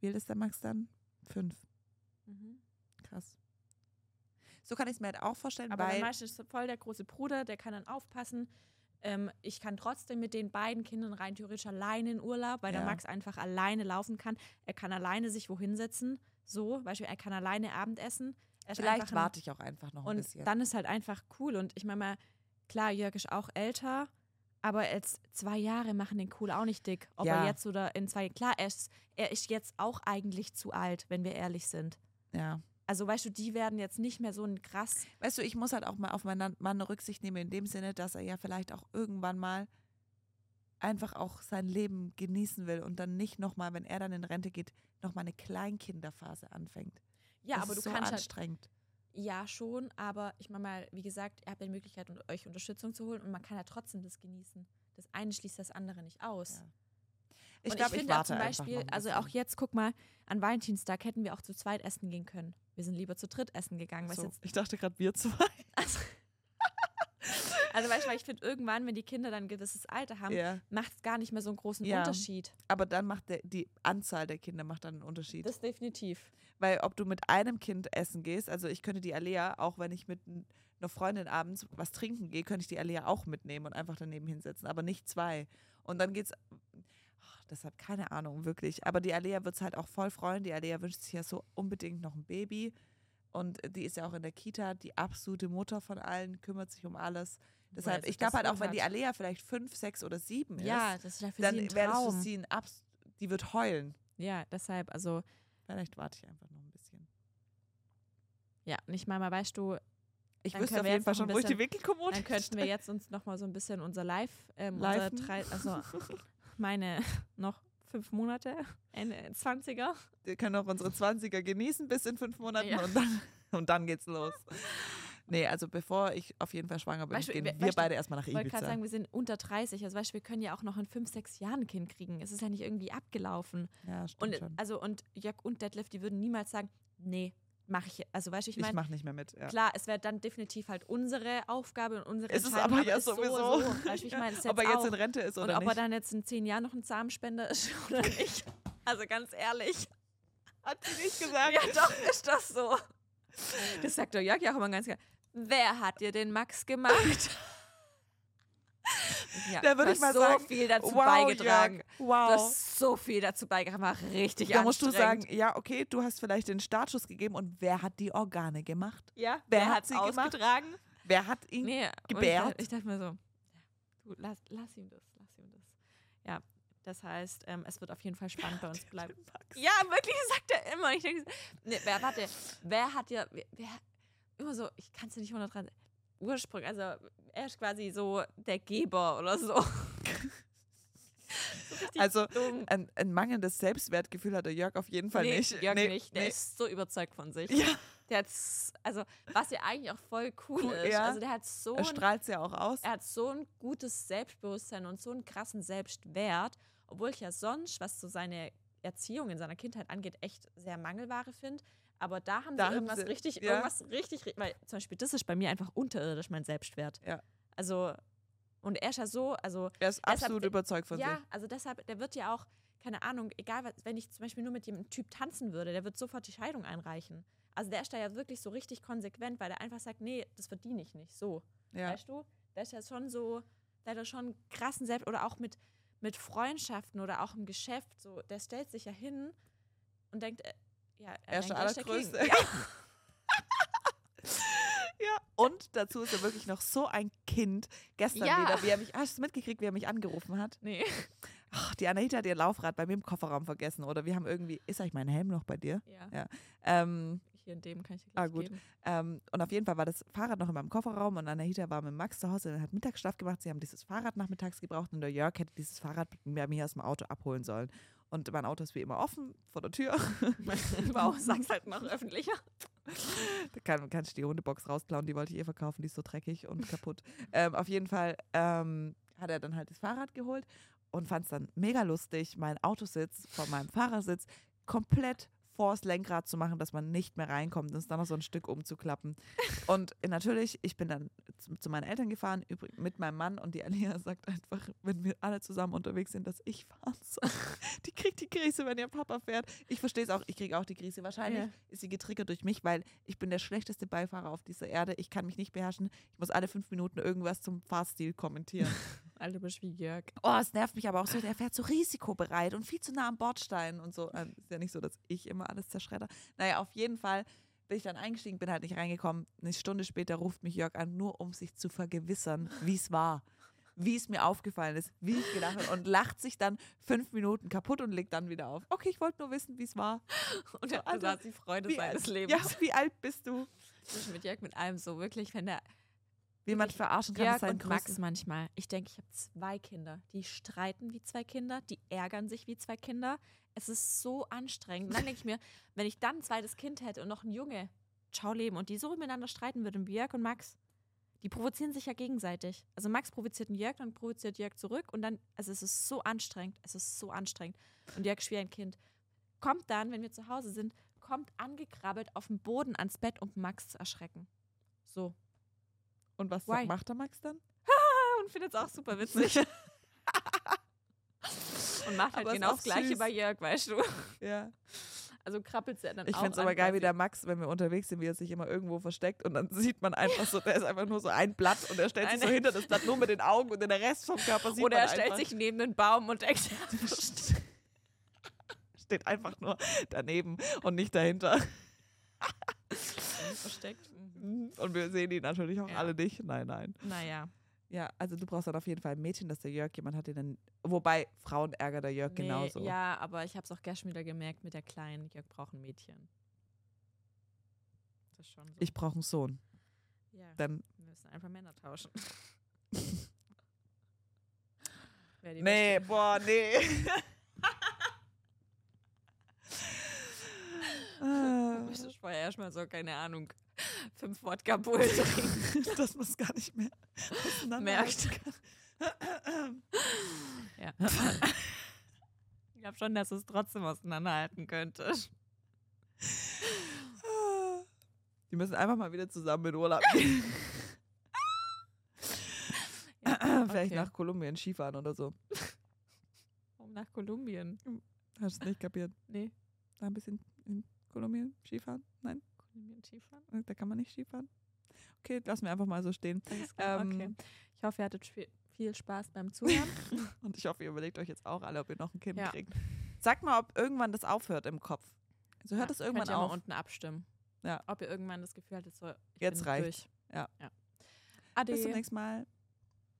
S2: Wie alt ist der Max dann? Fünf.
S1: Mhm.
S2: Krass. So kann ich es mir halt auch vorstellen,
S1: Aber
S2: weil
S1: du, ist voll der große Bruder, der kann dann aufpassen. Ähm, ich kann trotzdem mit den beiden Kindern rein theoretisch alleine in Urlaub, weil
S2: Ja.
S1: der Max einfach alleine laufen kann. Er kann alleine sich wohin setzen. So, Beispiel, er kann alleine Abendessen.
S2: Vielleicht warte ich auch einfach noch ein
S1: Und
S2: bisschen.
S1: dann ist halt einfach cool. Und ich meine mal, klar, Jörg ist auch älter, aber jetzt zwei Jahre machen den cool auch nicht dick. Ob
S2: Ja.
S1: er jetzt oder in zwei Klar, er ist, er ist jetzt auch eigentlich zu alt, wenn wir ehrlich sind.
S2: ja.
S1: Also weißt du, die werden jetzt nicht mehr so ein krass.
S2: Weißt du, ich muss halt auch mal auf meinen Mann Rücksicht nehmen, in dem Sinne, dass er ja vielleicht auch irgendwann mal einfach auch sein Leben genießen will und dann nicht nochmal, wenn er dann in Rente geht, nochmal eine Kleinkinderphase anfängt.
S1: Ja,
S2: das
S1: aber
S2: ist
S1: du
S2: so
S1: kannst halt,
S2: anstrengend.
S1: Ja schon, aber ich meine mal, wie gesagt, ihr habt ja die Möglichkeit, euch Unterstützung zu holen und man kann ja trotzdem das genießen. Das eine schließt das andere nicht aus.
S2: Ja. Ich glaube, ich,
S1: finde auch
S2: warte
S1: zum Beispiel,
S2: ein
S1: also auch jetzt, guck mal, an Valentinstag hätten wir auch zu zweit essen gehen können. Wir sind lieber zu dritt essen gegangen.
S2: So,
S1: jetzt,
S2: ich dachte gerade wir zwei.
S1: also, also weißt du, ich finde, irgendwann, wenn die Kinder dann ein gewisses Alter haben,
S2: Ja.
S1: macht es gar nicht mehr so einen großen
S2: Ja.
S1: Unterschied.
S2: Aber dann macht der, die Anzahl der Kinder macht dann einen Unterschied.
S1: Das definitiv.
S2: Weil ob du mit einem Kind essen gehst, also ich könnte die Alea, auch wenn ich mit einer Freundin abends was trinken gehe, könnte ich die Alea auch mitnehmen und einfach daneben hinsetzen, aber nicht zwei. Und dann geht's, ach, deshalb keine Ahnung, wirklich. Aber die Alea wird es halt auch voll freuen. Die Alea wünscht sich ja so unbedingt noch ein Baby. Und die ist ja auch in der Kita die absolute Mutter von allen, kümmert sich um alles. Deshalb, ich glaube halt auch, wenn die. Alea vielleicht fünf, sechs oder sieben
S1: Ja,
S2: ist,
S1: das ist ja für
S2: dann wäre das für sie ein Abs die wird heulen.
S1: Ja, deshalb, also,
S2: Vielleicht warte ich einfach noch ein bisschen.
S1: ja, nicht mal, mal weißt du,
S2: Ich wüsste auf jeden Fall schon, wo ich die
S1: bisschen-
S2: Wickelkommode
S1: dann könnten wir jetzt uns nochmal so ein bisschen unser Live, ähm, unser drei, also meine noch fünf Monate, Ende 20er.
S2: Wir können auch unsere 20er genießen bis in fünf Monaten
S1: Ja.
S2: und, dann, und dann geht's los. Nee, also bevor ich auf jeden Fall schwanger bin,
S1: Weißt
S2: gehen wir
S1: weißt
S2: beide erstmal nach
S1: Ich wollte gerade
S2: Ibiza.
S1: sagen, wir sind unter 30. Also weißt du, wir können ja auch noch in fünf, sechs Jahren ein Kind kriegen. Es ist ja nicht irgendwie abgelaufen.
S2: Ja, stimmt
S1: Und
S2: schon.
S1: also und Jörg und Detlef, die würden niemals sagen, nee, mache ich. Also weißt du, ich
S2: Ich
S1: meine,
S2: mache nicht mehr mit. Ja.
S1: klar, es wäre dann definitiv halt unsere Aufgabe und unsere
S2: Ist es aber ja
S1: ist so
S2: sowieso.
S1: So. Weißt du, ich meine, es ist
S2: Ob er
S1: jetzt
S2: jetzt
S1: auch.
S2: in Rente ist
S1: und
S2: oder
S1: ob er
S2: nicht.
S1: dann jetzt in zehn Jahren noch ein Samenspender ist oder nicht. Also ganz ehrlich.
S2: Hat sie nicht gesagt.
S1: Ja, doch, ist das so. Das sagt der Jörg ja auch immer ganz klar. Wer hat dir den Max gemacht? Ja,
S2: Da
S1: du
S2: würde ich
S1: hast
S2: mal
S1: so
S2: sagen,
S1: viel dazu
S2: wow,
S1: beigetragen.
S2: Jörg,
S1: Du
S2: wow.
S1: hast so viel dazu beigetragen, war richtig
S2: Da musst du sagen, ja, okay, du hast vielleicht den Startschuss gegeben und wer hat die Organe gemacht?
S1: ja,
S2: wer
S1: wer
S2: hat sie gemacht?
S1: ausgetragen?
S2: Wer hat ihn?
S1: Nee,
S2: gebärt?
S1: Ich, dachte- ich dachte mir so, ja, du, lass, lass ihm das, lass ihm das. Ja, Das heißt, ähm, es wird auf jeden Fall spannend bei uns bleiben. Ja, wirklich, sagt er immer. Ich denke, nee, wer, warte, wer hat dir, wer, immer so, ich kann es nicht 130, Ursprung, also er ist quasi so der Geber oder so.
S2: Also. Ein, ein mangelndes Selbstwertgefühl hat der Jörg auf jeden Fall
S1: nee,
S2: nicht.
S1: Jörg
S2: Nee,
S1: nicht, der
S2: nee.
S1: ist so überzeugt von sich.
S2: Ja,
S1: Der hat's, also, was ja eigentlich auch voll cool,
S2: Cool,
S1: ist.
S2: ja.
S1: Also, der hat so
S2: er strahlt es ja auch aus.
S1: er hat so ein gutes Selbstbewusstsein und so einen krassen Selbstwert, obwohl ich ja sonst, was so seine Erziehung in seiner Kindheit angeht, echt sehr Mangelware finde. Aber da haben
S2: Da
S1: sie
S2: haben
S1: irgendwas
S2: sie-
S1: richtig,
S2: ja.
S1: irgendwas richtig, ri- weil zum Beispiel das ist bei mir einfach unterirdisch mein Selbstwert.
S2: Ja.
S1: Also, und er ist ja so, also,
S2: Er ist
S1: deshalb-
S2: absolut überzeugt von
S1: ja,
S2: sich.
S1: also deshalb, der wird ja auch, keine Ahnung, egal, was, wenn ich zum Beispiel nur mit dem Typ tanzen würde, der wird sofort die Scheidung einreichen. Also der ist da ja wirklich so richtig konsequent, weil der einfach sagt, nee, das verdiene ich nicht, so.
S2: Ja.
S1: Weißt du? Der ist ja schon so, der hat ja schon einen krassen Selbst- oder auch mit, mit Freundschaften oder auch im Geschäft, so, der stellt sich ja hin und denkt, äh, ja,
S2: Er ist der
S1: denkt, er King.
S2: Allergrößte.
S1: Ja.
S2: Ja, und dazu ist er wirklich noch so ein Kind. Gestern
S1: Ja.
S2: wieder, wie er mich, hast du mitgekriegt, wie er mich angerufen hat?
S1: Nee.
S2: Ach, die Anahita hat ihr Laufrad bei mir im Kofferraum vergessen. Oder wir haben irgendwie, ist eigentlich mein Helm noch bei dir?
S1: Ja.
S2: Ja. Ähm,
S1: Hier in dem kann ich dir
S2: Ah,
S1: gleich
S2: gut.
S1: geben.
S2: ähm, und auf jeden Fall war das Fahrrad noch in meinem Kofferraum und Anahita war mit Max zu Hause und hat Mittagsschlaf gemacht. Sie haben dieses Fahrrad nachmittags gebraucht und der Jörg hätte dieses Fahrrad bei mir aus dem Auto abholen sollen. Und mein Auto ist wie immer offen vor der Tür.
S1: wow, sag's halt noch öffentlicher.
S2: Da kann, kannst du die Hundebox rausklauen, die wollte ich ihr verkaufen, die ist so dreckig und kaputt. ähm, auf jeden Fall ähm, hat er dann halt das Fahrrad geholt und fand es dann mega lustig, meinen Autositz von meinem Fahrersitz komplett vors Lenkrad zu machen, dass man nicht mehr reinkommt und es dann noch so ein Stück umzuklappen. Und natürlich, ich bin dann zu, meinen Eltern gefahren, übrig, mit meinem Mann und die Alia sagt einfach, wenn wir alle zusammen unterwegs sind, dass ich fahren soll. Die kriegt die Krise, wenn ihr Papa fährt. Ich verstehe es auch, ich kriege auch die Krise. Wahrscheinlich
S1: Ja.
S2: ist sie getriggert durch mich, weil ich bin der schlechteste Beifahrer auf dieser Erde. Ich kann mich nicht beherrschen. Ich muss alle fünf Minuten irgendwas zum Fahrstil kommentieren.
S1: Alter, bist wie Jörg.
S2: Oh, es nervt mich aber auch so. Der fährt so risikobereit und viel zu nah am Bordstein und so. Ähm, Ist ja nicht so, dass ich immer alles zerschredder. Naja, auf jeden Fall bin ich dann eingestiegen, bin halt nicht reingekommen. Eine Stunde später ruft mich Jörg an, nur um sich zu vergewissern, wie es war. Wie es mir aufgefallen ist, wie ich gedacht habe und lacht sich dann fünf Minuten kaputt und legt dann wieder auf. Okay, ich wollte nur wissen, wie es war.
S1: Und er
S2: Alter,
S1: war die Freude seines
S2: alt,
S1: Lebens.
S2: Ja, wie alt bist du?
S1: Ich mit Jörg mit allem so wirklich, wenn der
S2: Wie man
S1: Wirklich,
S2: verarschen kann,
S1: Jörg und Max manchmal. Ich denke, ich habe zwei Kinder. Die streiten wie zwei Kinder, die ärgern sich wie zwei Kinder. Es ist so anstrengend. Und dann denke ich mir, wenn ich dann ein zweites Kind hätte und noch ein Junge, ciao Leben, und die so miteinander streiten würden wie Jörg und Max, die provozieren sich ja gegenseitig. Also Max provoziert einen Jörg, dann provoziert Jörg zurück und dann, also es ist so anstrengend. Es ist so anstrengend. Und Jörg wie ein Kind. Kommt dann, wenn wir zu Hause sind, kommt angekrabbelt auf den Boden ans Bett, um Max zu erschrecken. So.
S2: Und was
S1: Why?
S2: macht der Max dann?
S1: und findet es auch super witzig. und macht halt
S2: Aber
S1: genau das Gleiche
S2: süß.
S1: bei Jörg, weißt du.
S2: Ja.
S1: Also krabbelt sie dann
S2: Ich
S1: auch
S2: finde es aber geil, wie der Max, wenn wir unterwegs sind, wie er sich immer irgendwo versteckt und dann sieht man einfach so, der ist einfach nur so ein Blatt und er stellt sich so
S1: Eine-
S2: hinter das Blatt nur mit den Augen und den Rest vom Körper sieht
S1: Oder
S2: man
S1: er stellt
S2: einfach.
S1: sich neben den Baum und denkt, er
S2: steht einfach nur daneben und nicht dahinter.
S1: Versteckt. Mhm.
S2: Und wir sehen ihn natürlich auch
S1: Ja.
S2: alle nicht. Nein, nein.
S1: Naja.
S2: Ja, also du brauchst dann auf jeden Fall ein Mädchen, dass der Jörg jemand hat, den dann. Wobei Frauen ärgert der Jörg
S1: Nee,
S2: genauso.
S1: Ja, aber ich habe es auch schon wieder gemerkt mit der Kleinen. Jörg braucht ein Mädchen. Das ist schon so.
S2: Ich brauche einen Sohn.
S1: ja,
S2: Dann.
S1: wir müssen einfach Männer tauschen. Die
S2: Nee, boah, nee. Ah,
S1: möchte ich vorher erstmal so, keine Ahnung, fünf Wodka Bull trinken.
S2: dass man es gar nicht mehr
S1: Merkt. Ja. Ich glaube schon, dass du es trotzdem auseinanderhalten könntest.
S2: Die müssen einfach mal wieder zusammen in Urlaub gehen. Vielleicht
S1: okay.
S2: nach Kolumbien Skifahren oder so.
S1: Warum nach Kolumbien?
S2: Hast du es nicht kapiert?
S1: Nee.
S2: Da ein bisschen in Kolumbien Skifahren? Nein,
S1: Kolumbien Skifahren?
S2: da kann man nicht Skifahren. Okay, lassen wir einfach mal so stehen. Ähm,
S1: okay. Ich hoffe, ihr hattet viel, Spaß beim Zuhören.
S2: Und ich hoffe, ihr überlegt euch jetzt auch alle, ob ihr noch ein Kind
S1: Ja.
S2: kriegt. Sag mal, ob irgendwann das aufhört im Kopf. Also hört
S1: Ja,
S2: es irgendwann
S1: könnt ihr mal
S2: auf.
S1: unten abstimmen.
S2: Ja.
S1: Ob ihr irgendwann das Gefühl hattet, so,
S2: Jetzt
S1: durch.
S2: Ja.
S1: ja. Ade.
S2: Bis zum nächsten Mal.